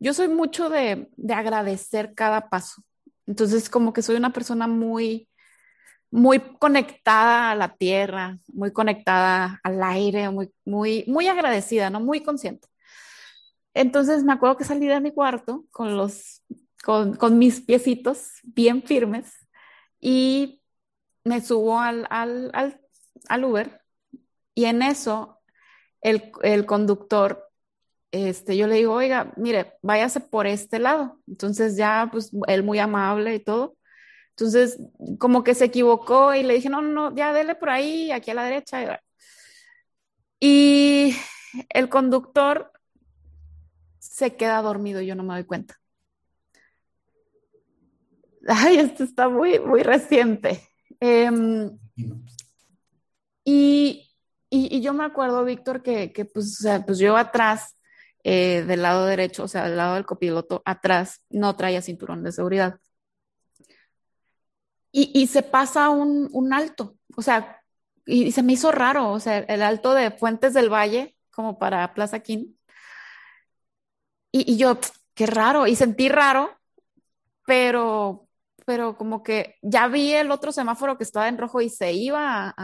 yo soy mucho de, de agradecer cada paso. Entonces, como que soy una persona muy, muy conectada a la tierra, muy conectada al aire, muy, muy, muy agradecida, ¿no? Muy consciente. Entonces me acuerdo que salí de mi cuarto con los, con, con mis piecitos bien firmes y me subo al, al, al, al Uber y en eso el, el conductor este, yo le digo, oiga, mire, váyase por este lado. Entonces ya, pues, él muy amable y todo. Entonces, como que se equivocó y le dije, no, no, ya dele por ahí, aquí a la derecha. Y el conductor se queda dormido, yo no me doy cuenta. Ay, esto está muy, muy reciente. Em, y, y, yo me acuerdo, Víctor, que, que pues, o sea, pues yo atrás, eh, del lado derecho, o sea, del lado del copiloto, atrás, no traía cinturón de seguridad y, se pasa un, alto. O sea, y se me hizo raro, o sea, el alto de Fuentes del Valle, como para Plaza King. Y, y yo, qué raro, y sentí raro, pero, pero como que ya vi el otro semáforo que estaba en rojo y se iba,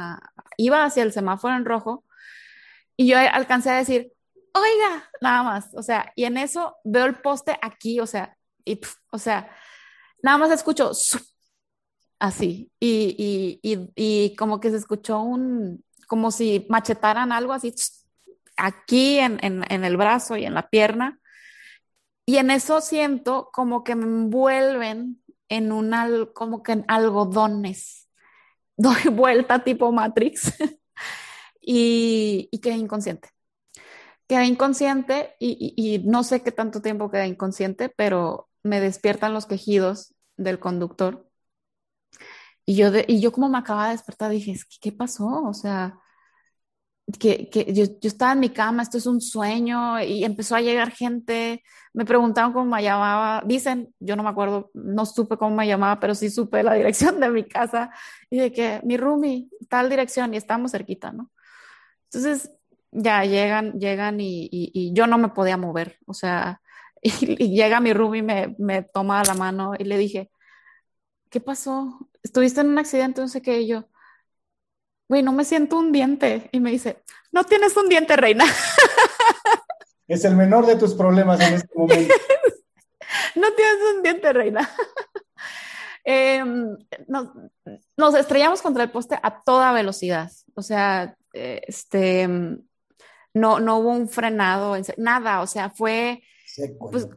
iba hacia el semáforo en rojo, y yo alcancé a decir, oiga, nada más, o sea, y en eso veo el poste aquí, o sea, y, o sea, nada más escucho así, y, y, y, como que se escuchó un, como si machetaran algo así, aquí en, en, en el brazo y en la pierna, y en eso siento como que me envuelven en un, como que en algodones. Doy vuelta tipo Matrix y, y quedé inconsciente. Quedé inconsciente y, y, no sé qué tanto tiempo quedé inconsciente, pero me despiertan los quejidos del conductor. Y yo, y yo como me acababa de despertar, dije, ¿qué pasó? O sea, que, que yo, yo, estaba en mi cama, esto es un sueño, y empezó a llegar gente, me preguntaron cómo me llamaba, dicen, yo no me acuerdo, no supe cómo me llamaba, pero sí supe la dirección de mi casa, y de que mi roomie, tal dirección, y estábamos cerquita, ¿no? Entonces, ya llegan, llegan y, y, y yo no me podía mover, o sea, y, y llega mi roomie, me, me toma la mano y le dije, ¿qué pasó? ¿Estuviste en un accidente? No sé qué, y yo, güey, no me siento un diente. Y me dice, no tienes un diente, reina. Es el menor de tus problemas en este momento. no tienes un diente, reina. eh, nos, nos, estrellamos contra el poste a toda velocidad. O sea, este, no, no hubo un frenado, nada. O sea, fue... Pues,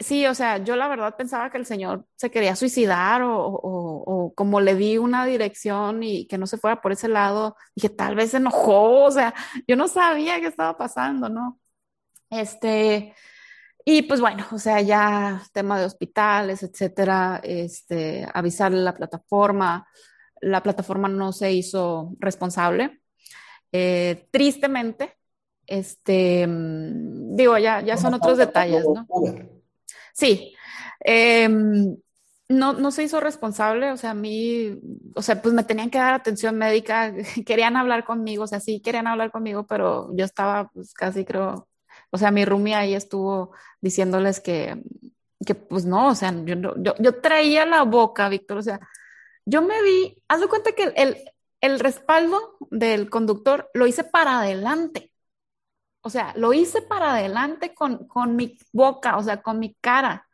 Sí, o sea, yo la verdad pensaba que el señor se quería suicidar o, o, o, como le di una dirección y que no se fuera por ese lado, dije, tal vez se enojó, o sea, yo no sabía qué estaba pasando, ¿no? Este, y pues bueno, o sea, ya tema de hospitales, etcétera, este, avisarle a la plataforma, la plataforma no se hizo responsable. Eh, tristemente, este, digo, ya, ya son otros detalles, ¿no? Sí. Eh, no, no se hizo responsable, o sea, a mí, o sea, pues me tenían que dar atención médica, querían hablar conmigo, o sea, sí querían hablar conmigo, pero yo estaba pues casi creo, o sea, mi roomie ahí estuvo diciéndoles que, que pues no, o sea, yo, yo, yo traía la boca, Víctor, o sea, yo me vi, haz de cuenta que el, el respaldo del conductor lo hice para adelante. O sea, lo hice para adelante con, con mi boca, o sea, con mi cara.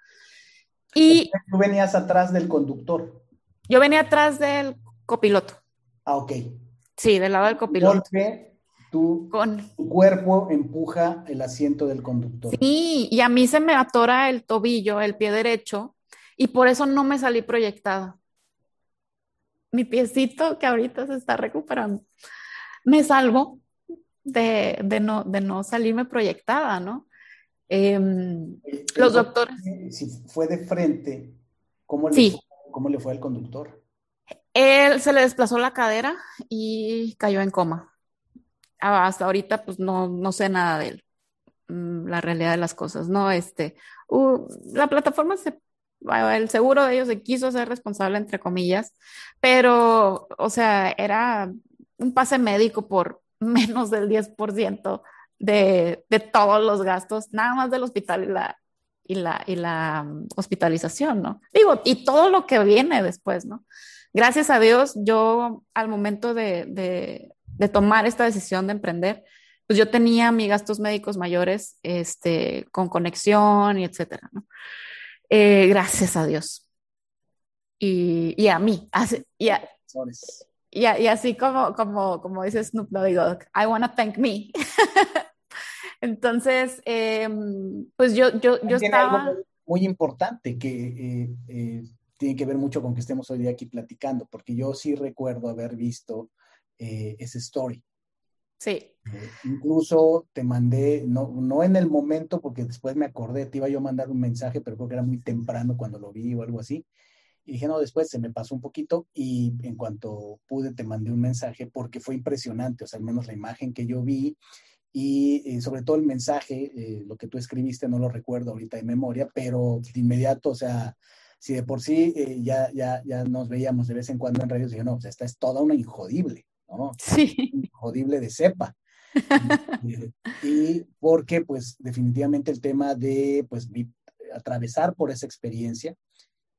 Y tú venías atrás del conductor. Yo venía atrás del copiloto. Ah, ok. Sí, del lado del copiloto. Porque tu, con... tu cuerpo empuja el asiento del conductor. Sí, y a mí se me atora el tobillo, el pie derecho, y por eso no me salí proyectada. Mi piecito, que ahorita se está recuperando, me salvo de, de, no, de no salirme proyectada, ¿no? Eh, los doctores. Si fue de frente, ¿cómo le, sí. fue, ¿cómo le fue al conductor? Él se le desplazó la cadera y cayó en coma. Hasta ahorita, pues no, no sé nada de él. Mm, la realidad de las cosas, ¿no? Este, uh, la plataforma se el seguro de ellos se quiso ser responsable, entre comillas, pero, o sea, era un pase médico por, menos del 10% de, de todos los gastos, nada más del hospital y la, y la, y la um, hospitalización, ¿no? Digo, y todo lo que viene después, ¿no? Gracias a Dios, yo al momento de, de, de tomar esta decisión de emprender, pues yo tenía mis gastos médicos mayores, este, con conexión y etcétera, ¿no? Eh, gracias a Dios. Y, y a mí, y a, y, y, así como, como, como dice Snoop Dogg, I want to thank me. Entonces, eh, pues yo, yo, yo estaba... muy importante que eh, eh, tiene que ver mucho con que estemos hoy día aquí platicando, porque yo sí recuerdo haber visto eh, ese story. Sí. Eh, incluso te mandé, no, no en el momento, porque después me acordé, te iba yo a mandar un mensaje, pero creo que era muy temprano cuando lo vi o algo así. Y dije, no, después se me pasó un poquito y en cuanto pude te mandé un mensaje porque fue impresionante, o sea, al menos la imagen que yo vi y eh, sobre todo el mensaje, eh, lo que tú escribiste, no lo recuerdo ahorita de memoria, pero de inmediato, o sea, si de por sí eh, ya, ya, ya nos veíamos de vez en cuando en radios, dije, no, esta es toda una injodible, ¿no? Sí. Jodible de cepa. y, porque, pues, definitivamente el tema de, pues, atravesar por esa experiencia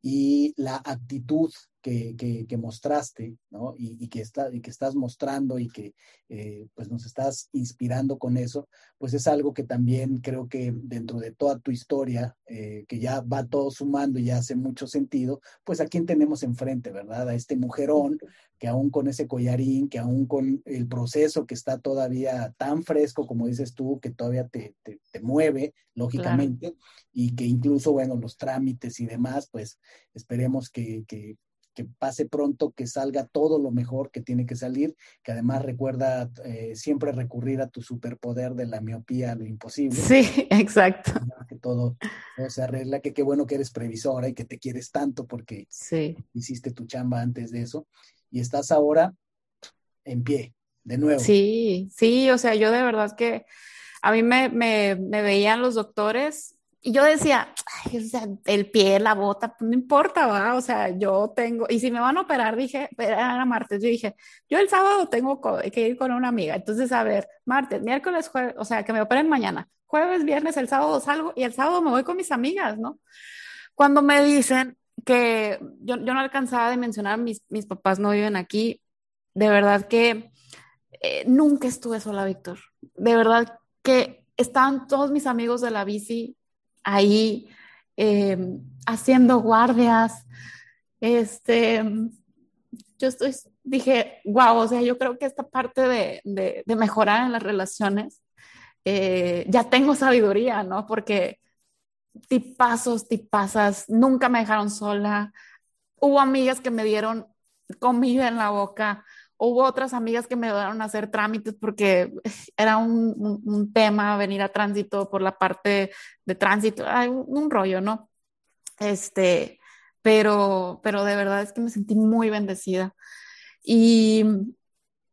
y la actitud que, mostraste, ¿no? Y, que está, y que estás mostrando y que eh, pues nos estás inspirando con eso, pues es algo que también creo que dentro de toda tu historia, eh, que ya va todo sumando y ya hace mucho sentido, pues a quién tenemos enfrente, ¿verdad? A este mujerón que aún con ese collarín, que aún con el proceso que está todavía tan fresco, como dices tú, que todavía te, te, mueve, lógicamente, y que incluso, bueno, los trámites y demás, pues esperemos que, que, que pase pronto, que salga todo lo mejor que tiene que salir, que además recuerda eh, siempre recurrir a tu superpoder de la miopía lo imposible. Sí, exacto. Que todo, se arregla, que qué bueno que eres previsora y que te quieres tanto porque hiciste tu chamba antes de eso y estás ahora en pie, de nuevo. Sí, sí, o sea, yo de verdad que a mí me, me, me veían los doctores y yo decía, el pie, la bota, no importa, va, o sea, yo tengo, y si me van a operar, dije, era martes, yo dije, yo el sábado tengo que ir con una amiga, entonces, a ver, martes, miércoles, jueves, o sea, que me operen mañana, jueves, viernes, el sábado salgo y el sábado me voy con mis amigas, ¿no? Cuando me dicen que yo, yo no alcanzaba de mencionar, mis, mis papás no viven aquí, de verdad que eh, nunca estuve sola, Víctor, de verdad que estaban todos mis amigos de la bici ahí em, haciendo guardias. Este, yo estoy, dije, wow, o sea, yo creo que esta parte de, de, mejorar en las relaciones, eh, ya tengo sabiduría, ¿no? Porque tipazos, tipazas, nunca me dejaron sola. Hubo amigas que me dieron comida en la boca, Hubo otras amigas que me ayudaron a hacer trámites porque era un, un, tema venir a tránsito por la parte de tránsito, hay un, rollo, ¿no? Este, pero, pero de verdad es que me sentí muy bendecida. Y,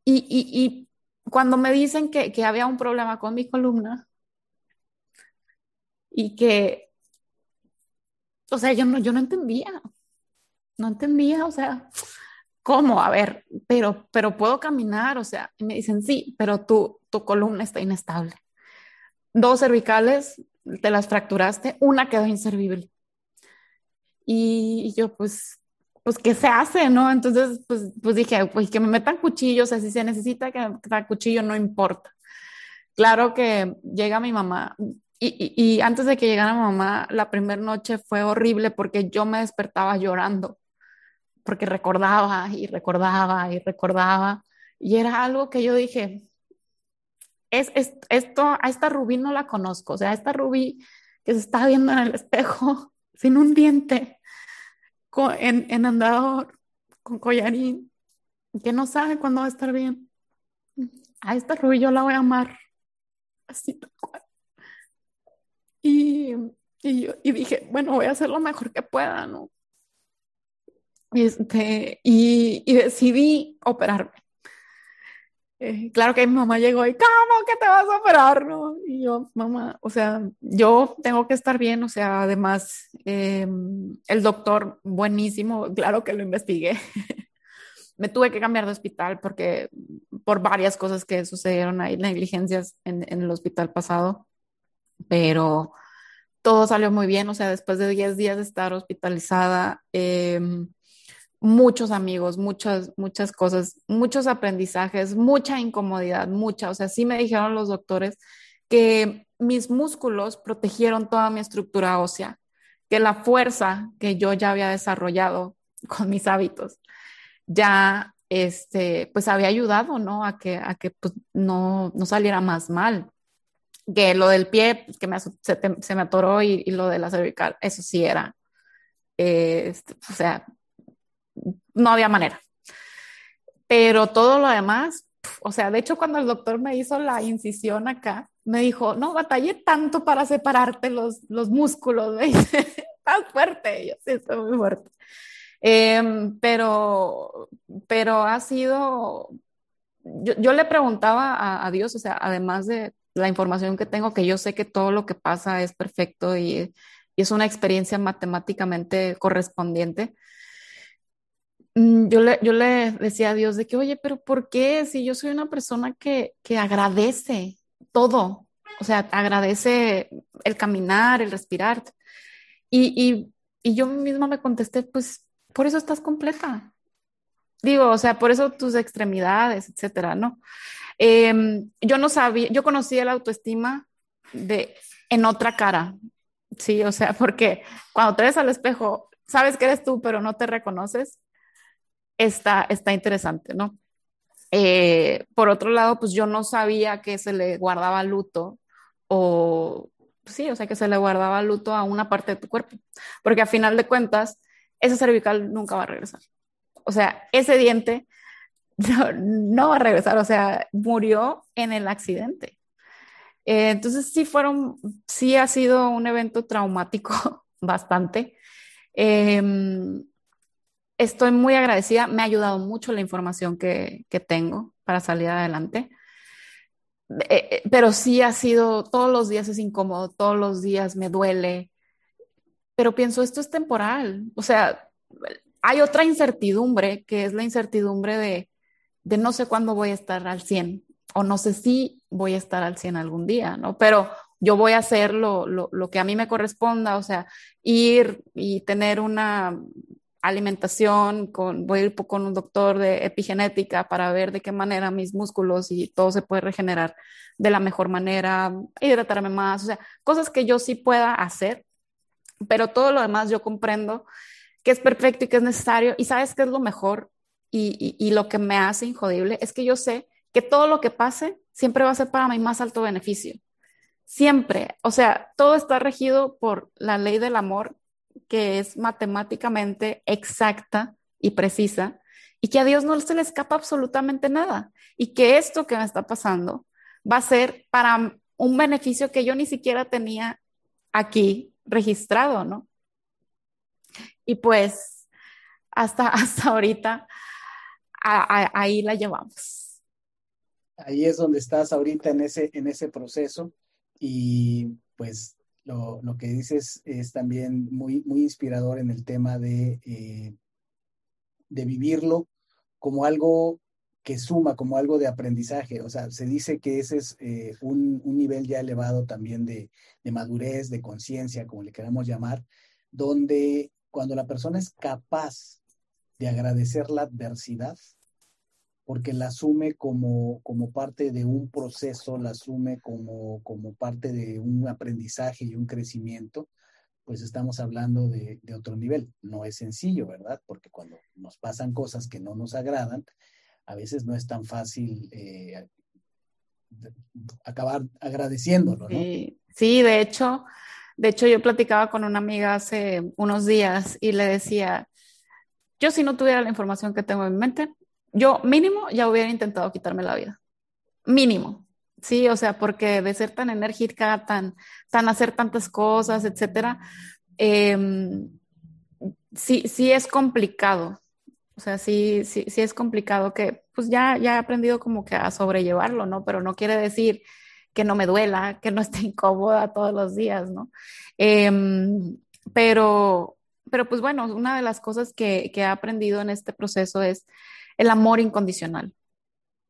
y, y, y cuando me dicen que, que había un problema con mi columna y que, o sea, yo no, yo no entendía, no entendía, o sea, ¿cómo? A ver, pero, pero puedo caminar, o sea, y me dicen, sí, pero tu, tu columna está inestable. Dos cervicales, te las fracturaste, una quedó inservible. Y yo, pues, pues, ¿qué se hace, no? Entonces, pues, pues dije, pues que me metan cuchillos, si se necesita que me metan cuchillo, no importa. Claro que llega mi mamá, y, y, y, antes de que llegara mi mamá, la primera noche fue horrible porque yo me despertaba llorando porque recordaba y recordaba y recordaba. Y era algo que yo dije, es, esto, a esta Rubí no la conozco, o sea, a esta Rubí que se está viendo en el espejo sin un diente, en, en andador, con collarín, que no sabe cuándo va a estar bien. A esta Rubí yo la voy a amar así tal cual. Y, y, yo, y dije, bueno, voy a hacer lo mejor que pueda, ¿no? Este, y, decidí operarme. Eh, claro que mi mamá llegó y, ¿cómo que te vas a operar? No? Y yo, mamá, o sea, yo tengo que estar bien, o sea, además, em, el doctor, buenísimo, claro que lo investigué. Me tuve que cambiar de hospital porque por varias cosas que sucedieron ahí, negligencias en, en el hospital pasado, pero todo salió muy bien, o sea, después de 10 días de estar hospitalizada, eh, muchos amigos, muchas, muchas cosas, muchos aprendizajes, mucha incomodidad, mucha. O sea, sí me dijeron los doctores que mis músculos protegieron toda mi estructura ósea, que la fuerza que yo ya había desarrollado con mis hábitos ya, este, pues había ayudado, ¿no? A que, a que pues, no, no saliera más mal. Que lo del pie, pues, que me, se, me atoró y, lo de la cervical, eso sí era, este, o sea, no había manera. Pero todo lo demás, o sea, de hecho cuando el doctor me hizo la incisión acá, me dijo, no, batallé tanto para separarte los, los músculos, me dice, fuerte, yo sí, muy fuerte. Em, pero, pero ha sido, yo, yo le preguntaba a, Dios, o sea, además de la información que tengo, que yo sé que todo lo que pasa es perfecto y, es una experiencia matemáticamente correspondiente, yo le, yo le decía a Dios de que, oye, pero ¿por qué? Si yo soy una persona que, que agradece todo, o sea, agradece el caminar, el respirar. Y, y, y yo misma me contesté, pues por eso estás completa. Digo, o sea, por eso tus extremidades, etcétera, ¿no? Em, yo no sabía, yo conocía la autoestima de en otra cara, sí, o sea, porque cuando te ves al espejo, sabes que eres tú, pero no te reconoces, está, está interesante, ¿no? Eh, por otro lado, pues yo no sabía que se le guardaba luto o, sí, o sea, que se le guardaba luto a una parte de tu cuerpo, porque a final de cuentas, ese cervical nunca va a regresar. O sea, ese diente no, va a regresar, o sea, murió en el accidente. Eh, entonces sí fueron, sí ha sido un evento traumático bastante. Em, estoy muy agradecida, me ha ayudado mucho la información que, que tengo para salir adelante. Eh, eh, pero sí ha sido, todos los días es incómodo, todos los días me duele, pero pienso, esto es temporal, o sea, hay otra incertidumbre que es la incertidumbre de, de no sé cuándo voy a estar al 100 o no sé si voy a estar al 100 algún día, ¿no? Pero yo voy a hacer lo, lo, lo que a mí me corresponda, o sea, ir y tener una alimentación, con, voy a ir con un doctor de epigenética para ver de qué manera mis músculos y todo se puede regenerar de la mejor manera, hidratarme más, o sea, cosas que yo sí pueda hacer, pero todo lo demás yo comprendo que es perfecto y que es necesario. Y sabes qué es lo mejor y, y, lo que me hace injodible es que yo sé que todo lo que pase siempre va a ser para mi más alto beneficio. Siempre. O sea, todo está regido por la ley del amor, que es matemáticamente exacta y precisa, y que a Dios no se le escapa absolutamente nada. Y que esto que me está pasando va a ser para un beneficio que yo ni siquiera tenía aquí registrado, ¿no? Y pues hasta, hasta ahorita ahí la llevamos. Ahí es donde estás ahorita en ese, en ese proceso y pues lo, que dices es también muy, muy inspirador en el tema de, eh, de vivirlo como algo que suma, como algo de aprendizaje. O sea, se dice que ese es eh, un, un, nivel ya elevado también de, de madurez, de conciencia, como le queramos llamar, donde cuando la persona es capaz de agradecer la adversidad, porque la asume como, como parte de un proceso, la asume como, como parte de un aprendizaje y un crecimiento, pues estamos hablando de, otro nivel. No es sencillo, ¿verdad? Porque cuando nos pasan cosas que no nos agradan, a veces no es tan fácil eh, acabar agradeciéndolo, ¿no? sí, de hecho, de hecho, yo platicaba con una amiga hace unos días y le decía, yo si no tuviera la información que tengo en mente, yo mínimo ya hubiera intentado quitarme la vida. Mínimo. Sí, o sea, porque de ser tan enérgica, tan, tan hacer tantas cosas, etcétera, em, sí, sí es complicado. O sea, sí, sí, sí es complicado que, pues ya, ya he aprendido como que a sobrellevarlo, ¿no? Pero no quiere decir que no me duela, que no esté incómoda todos los días, ¿no? Em, pero, pero pues bueno, una de las cosas que, que he aprendido en este proceso es el amor incondicional.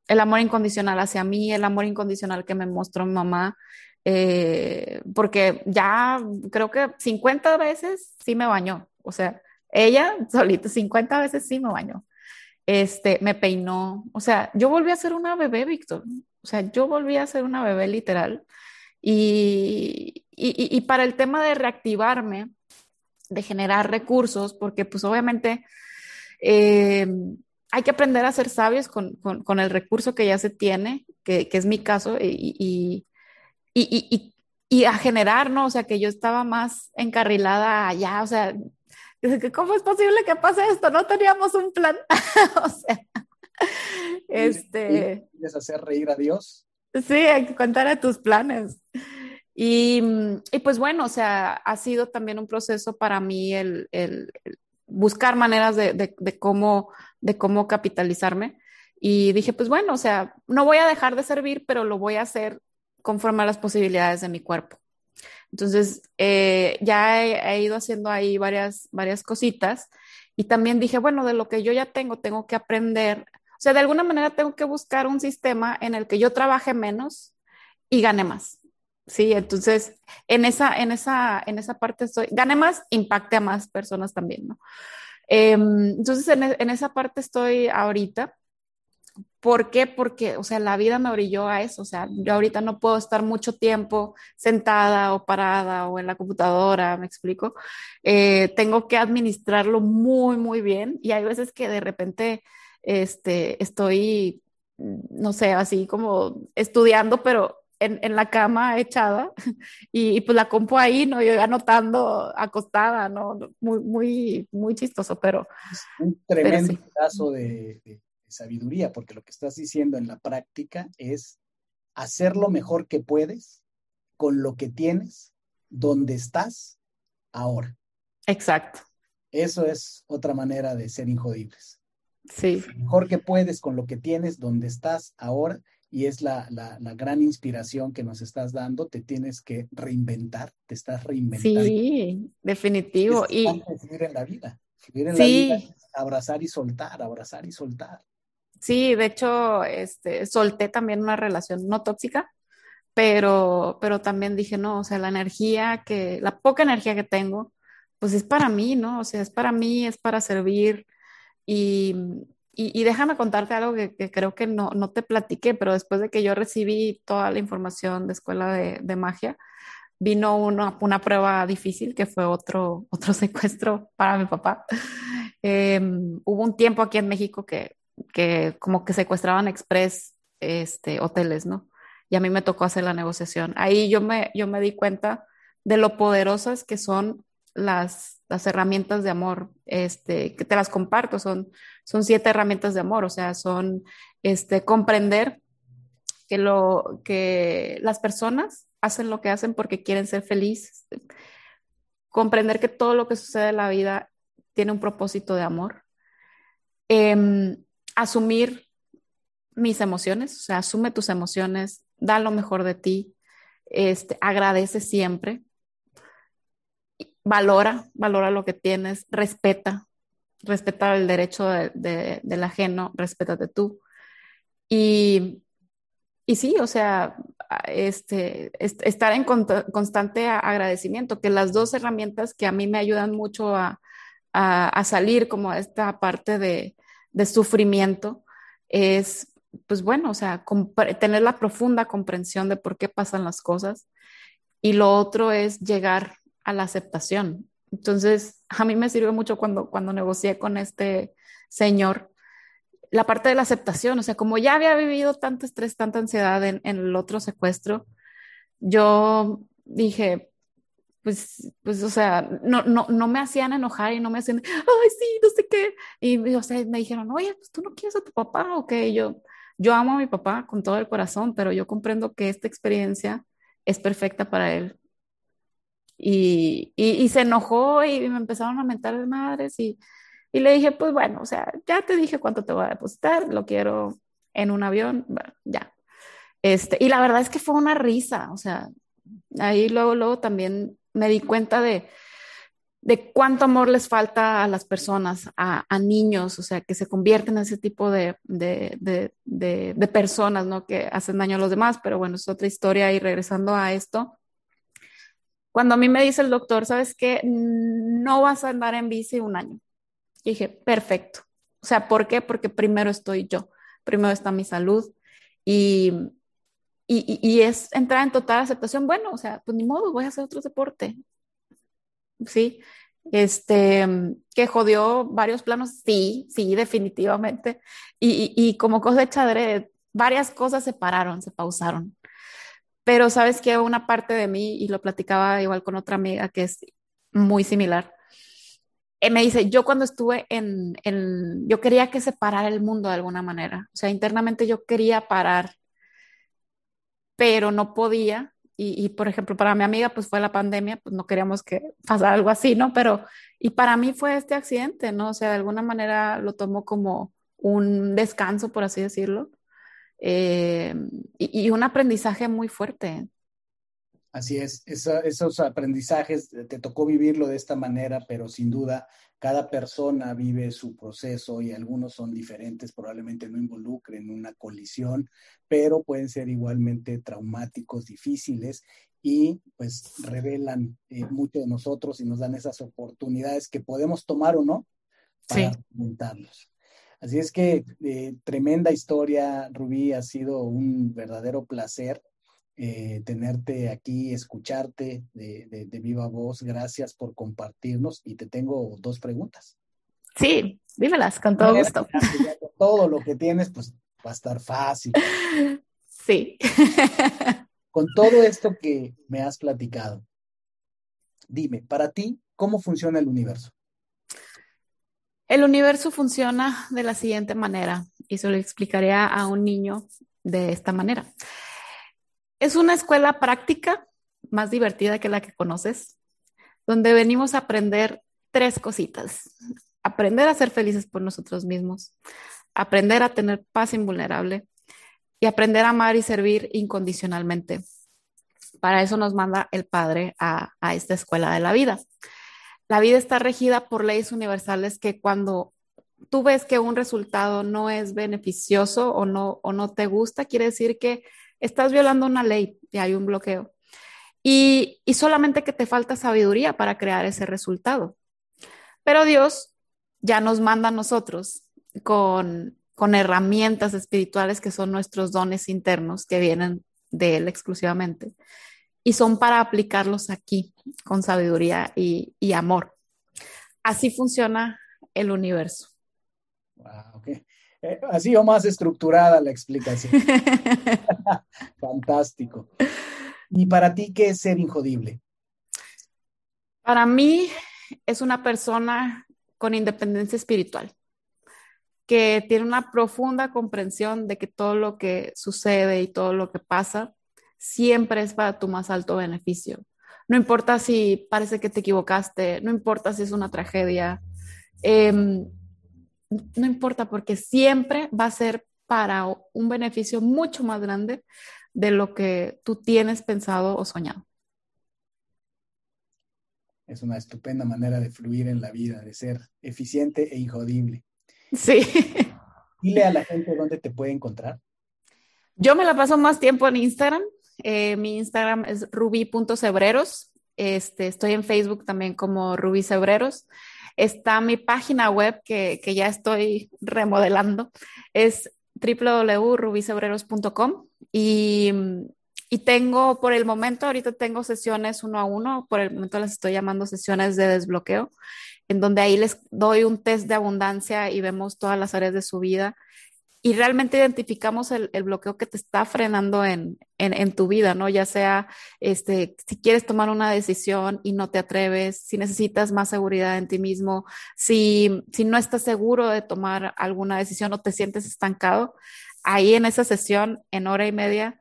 El amor incondicional hacia mí, el amor incondicional que me mostró mamá, eh, porque ya creo que 50 veces sí me bañó, o sea, ella solita 50 veces sí me bañó. Este, me peinó, o sea, yo volví a ser una bebé, Víctor, o sea, yo volví a ser una bebé literal. Y, y, y, para el tema de reactivarme, de generar recursos, porque pues obviamente eh, hay que aprender a ser sabios con, con, con, el recurso que ya se tiene, que, que es mi caso, y, y, a generar, ¿no? O sea, que yo estaba más encarrilada allá, o sea, ¿cómo es posible que pase esto? No teníamos un plan, o sea, este... ¿Quieres hacer reír a Dios? Sí, hay que contar a tus planes. Y, y, pues bueno, o sea, ha sido también un proceso para mí el, el, buscar maneras de, cómo, de cómo capitalizarme. Y dije, pues bueno, o sea, no voy a dejar de servir, pero lo voy a hacer conforme a las posibilidades de mi cuerpo. Entonces, eh, ya he, he, ido haciendo ahí varias, varias cositas Y también dije, bueno, de lo que yo ya tengo, tengo que aprender. O sea, de alguna manera tengo que buscar un sistema en el que yo trabaje menos y gane más. Sí, entonces en esa, en esa, en esa parte estoy, gane más, impacte a más personas también, ¿no? Em, entonces en, en, esa parte estoy ahorita. ¿Por qué? Porque, o sea, la vida me orilló a eso. O sea, yo ahorita no puedo estar mucho tiempo sentada o parada o en la computadora, me explico. Eh, tengo que administrarlo muy, muy bien. Y hay veces que de repente este, estoy, no sé, así como estudiando, pero en, en, la cama echada y, y, pues la compu ahí, ¿no? Yo anotando acostada, ¿no? Muy, muy, muy chistoso, pero... Es un tremendo sí. caso de, de, sabiduría, porque lo que estás diciendo en la práctica es hacer lo mejor que puedes con lo que tienes, donde estás ahora. Exacto. Eso es otra manera de ser injodibles. Sí. Lo mejor que puedes con lo que tienes, donde estás ahora, y es la, la, la, gran inspiración que nos estás dando, te tienes que reinventar, te estás reinventando. Sí, definitivo. Es y vivir en la vida. Vivir en sí. la vida abrazar y soltar, abrazar y soltar. Sí, de hecho, este, solté también una relación no tóxica, pero, pero también dije, no, o sea, la energía que, la poca energía que tengo, pues es para mí, ¿no? O sea, es para mí, es para servir. Y, y, déjame contarte algo que, creo que no, no, te platiqué, pero después de que yo recibí toda la información de escuela de, magia, vino una, una, prueba difícil que fue otro, otro secuestro para mi papá. Eh, hubo un tiempo aquí en México que que como que secuestraban express este, hoteles, ¿no? Y a mí me tocó hacer la negociación. Ahí yo me, yo me di cuenta de lo poderosas que son las, las herramientas de amor, este, que te las comparto, son, son siete herramientas de amor, o sea, son este, comprender que, lo, que las personas hacen lo que hacen porque quieren ser felices, comprender que todo lo que sucede en la vida tiene un propósito de amor. Eh, asumir mis emociones, o sea, asume tus emociones, da lo mejor de ti, este, agradece siempre, valora, valora lo que tienes, respeta, respeta el derecho de, de, del ajeno, respétate tú. Y, y sí, o sea, este, estar en constante agradecimiento, que las dos herramientas que a mí me ayudan mucho a, a, a salir como esta parte de, de sufrimiento es, pues bueno, o sea, tener la profunda comprensión de por qué pasan las cosas. Y lo otro es llegar a la aceptación. Entonces, a mí me sirve mucho cuando, cuando negocié con este señor la parte de la aceptación, o sea, como ya había vivido tanto estrés, tanta ansiedad en, el otro secuestro, yo dije, pues, pues, o sea, no, no, no me hacían enojar y no me hacían, ay, sí, no sé qué. Y, o sea, me dijeron, oye, pues tú no quieres a tu papá o qué. yo, yo amo a mi papá con todo el corazón, pero yo comprendo que esta experiencia es perfecta para él. Y, y, se enojó y me empezaron a mentar de madres y, y le dije, pues bueno, o sea, ya te dije cuánto te voy a depositar, lo quiero en un avión, ya. Este, y la verdad es que fue una risa, o sea, ahí luego, luego también me di cuenta de, de cuánto amor les falta a las personas, a, a, niños, o sea, que se convierten en ese tipo de, de, de, personas, ¿no? Que hacen daño a los demás, pero bueno, es otra historia y regresando a esto. Cuando a mí me dice el doctor, ¿sabes qué? No vas a andar en bici un año. Y dije, perfecto. O sea, ¿por qué? Porque primero estoy yo, primero está mi salud y, y, y, es entrar en total aceptación, bueno, o sea, pues ni modo, voy a hacer otro deporte. Sí, este, que jodió varios planos, sí, sí, definitivamente. Y, y, y como cosecha de varias cosas se pararon, se pausaron. Pero sabes que una parte de mí, y lo platicaba igual con otra amiga que es muy similar, eh, me dice, yo cuando estuve en, en, yo quería que se parara el mundo de alguna manera. O sea, internamente yo quería parar pero no podía. Y, por ejemplo, para mi amiga, pues fue la pandemia, pues no queríamos que pasara algo así, ¿no? Pero, y para mí fue este accidente, ¿no? O sea, de alguna manera lo tomo como un descanso, por así decirlo, eh, y, y, un aprendizaje muy fuerte. Así es, Esa, esos aprendizajes te tocó vivirlo de esta manera, pero sin duda cada persona vive su proceso y algunos son diferentes, probablemente no involucren una colisión, pero pueden ser igualmente traumáticos, difíciles y pues revelan eh, mucho de nosotros y nos dan esas oportunidades que podemos tomar o no para sí. Así es que eh, tremenda historia, Rubí, ha sido un verdadero placer eh, tenerte aquí, escucharte de, viva voz. Gracias por compartirnos y te tengo dos preguntas. Sí, dímelas, con todo gusto. todo lo que tienes, pues va a estar fácil. Sí. Con todo esto que me has platicado, dime, para ti, ¿cómo funciona el universo? El universo funciona de la siguiente manera y se lo explicaría a un niño de esta manera. Es una escuela práctica más divertida que la que conoces, donde venimos a aprender tres cositas. Aprender a ser felices por nosotros mismos, aprender a tener paz invulnerable y aprender a amar y servir incondicionalmente. Para eso nos manda el Padre a esta escuela de la vida. La vida está regida por leyes universales que cuando tú ves que un resultado no es beneficioso o no, o no te gusta, quiere decir que estás violando una ley y hay un bloqueo. Y, y solamente que te falta sabiduría para crear ese resultado. Pero Dios ya nos manda a nosotros con, con herramientas espirituales que son nuestros dones internos que vienen de Él exclusivamente y son para aplicarlos aquí con sabiduría y, amor. Así funciona el universo. Wow, okay. Eh, así o más estructurada la explicación. Fantástico. ¿Y para ti qué es ser injodible? Para mí es una persona con independencia espiritual, que tiene una profunda comprensión de que todo lo que sucede y todo lo que pasa siempre es para tu más alto beneficio. No importa si parece que te equivocaste, no importa si es una tragedia, em, no importa porque siempre va a ser para un beneficio mucho más grande de lo que tú tienes pensado o soñado. Es una estupenda manera de fluir en la vida, de ser eficiente e injodible. Sí. Dile a la gente dónde te puede encontrar. Yo me la paso más tiempo en Instagram. Eh, mi Instagram es ruby.cebreros. Este, estoy en Facebook también como Ruby Cebreros. Está mi página web que, que ya estoy remodelando. Es www.rubicebreros.com y, y tengo por el momento, ahorita tengo sesiones uno a uno, por el momento las estoy llamando sesiones de desbloqueo, en donde ahí les doy un test de abundancia y vemos todas las áreas de su vida y realmente identificamos el, bloqueo que te está frenando en, tu vida, ¿no? Ya sea, este, si quieres tomar una decisión y no te atreves, si necesitas más seguridad en ti mismo, si, si no estás seguro de tomar alguna decisión o te sientes estancado, ahí en esa sesión, en hora y media,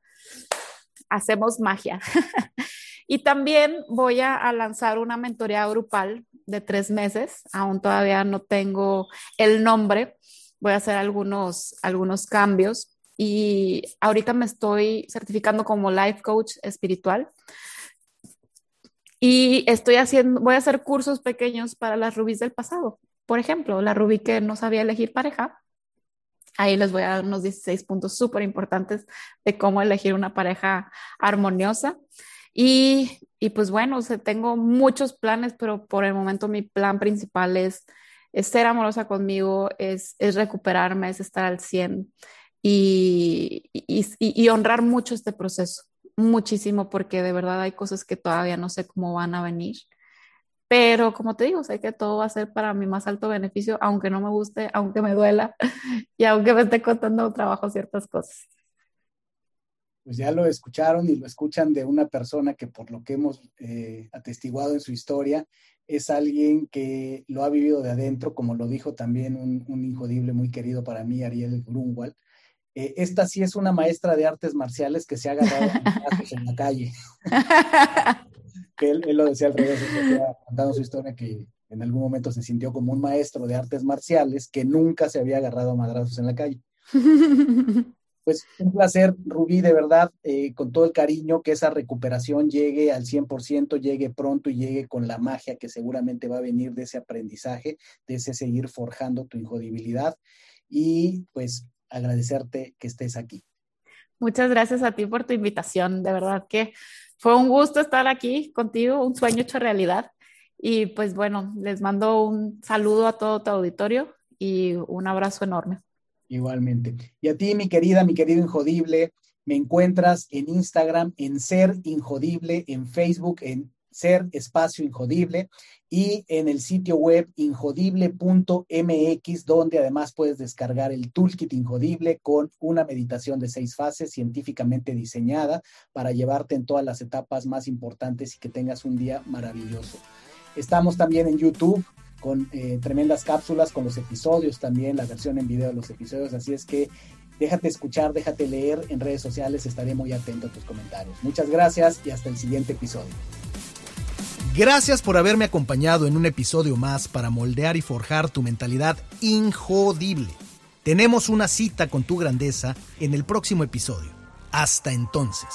hacemos magia. y también voy a, lanzar una mentoría grupal de tres meses, aún todavía no tengo el nombre, voy a hacer algunos, algunos cambios y ahorita me estoy certificando como life coach espiritual y estoy haciendo, voy a hacer cursos pequeños para las rubíes del pasado. Por ejemplo, la rubí que no sabía elegir pareja, ahí les voy a dar unos 16 puntos súper importantes de cómo elegir una pareja armoniosa. Y, y pues bueno, o tengo muchos planes, pero por el momento mi plan principal es es ser amorosa conmigo, es, recuperarme, es estar al 100 y, y, honrar mucho este proceso, muchísimo, porque de verdad hay cosas que todavía no sé cómo van a venir. Pero como te digo, sé que todo va a ser para mi más alto beneficio, aunque no me guste, aunque me duela y aunque me esté contando trabajo ciertas cosas. Pues ya lo escucharon y lo escuchan de una persona que por lo que hemos eh, atestiguado en su historia, es alguien que lo ha vivido de adentro, como lo dijo también un, un injodible muy querido para mí, Ariel Grunwald. Eh, esta sí es una maestra de artes marciales que se ha agarrado en la calle. que él, lo decía al revés, contando su historia que en algún momento se sintió como un maestro de artes marciales que nunca se había agarrado a madrazos en la calle. Pues un placer, Rubí, de verdad, eh, con todo el cariño, que esa recuperación llegue al 100%, llegue pronto y llegue con la magia que seguramente va a venir de ese aprendizaje, de ese seguir forjando tu injodibilidad. Y pues agradecerte que estés aquí. Muchas gracias a ti por tu invitación. De verdad que fue un gusto estar aquí contigo, un sueño hecho realidad. Y pues bueno, les mando un saludo a todo tu auditorio y un abrazo enorme. Igualmente. Y a ti, mi querida, mi querido Injodible, me encuentras en Instagram, en Ser Injodible, en Facebook, en Ser Espacio Injodible y en el sitio web injodible.mx, donde además puedes descargar el Toolkit Injodible con una meditación de seis fases científicamente diseñada para llevarte en todas las etapas más importantes y que tengas un día maravilloso. Estamos también en YouTube con eh, tremendas cápsulas, con los episodios también, la versión en video de los episodios. Así es que déjate escuchar, déjate leer en redes sociales, estaré muy atento a tus comentarios. Muchas gracias y hasta el siguiente episodio. Gracias por haberme acompañado en un episodio más para moldear y forjar tu mentalidad injodible. Tenemos una cita con tu grandeza en el próximo episodio. Hasta entonces.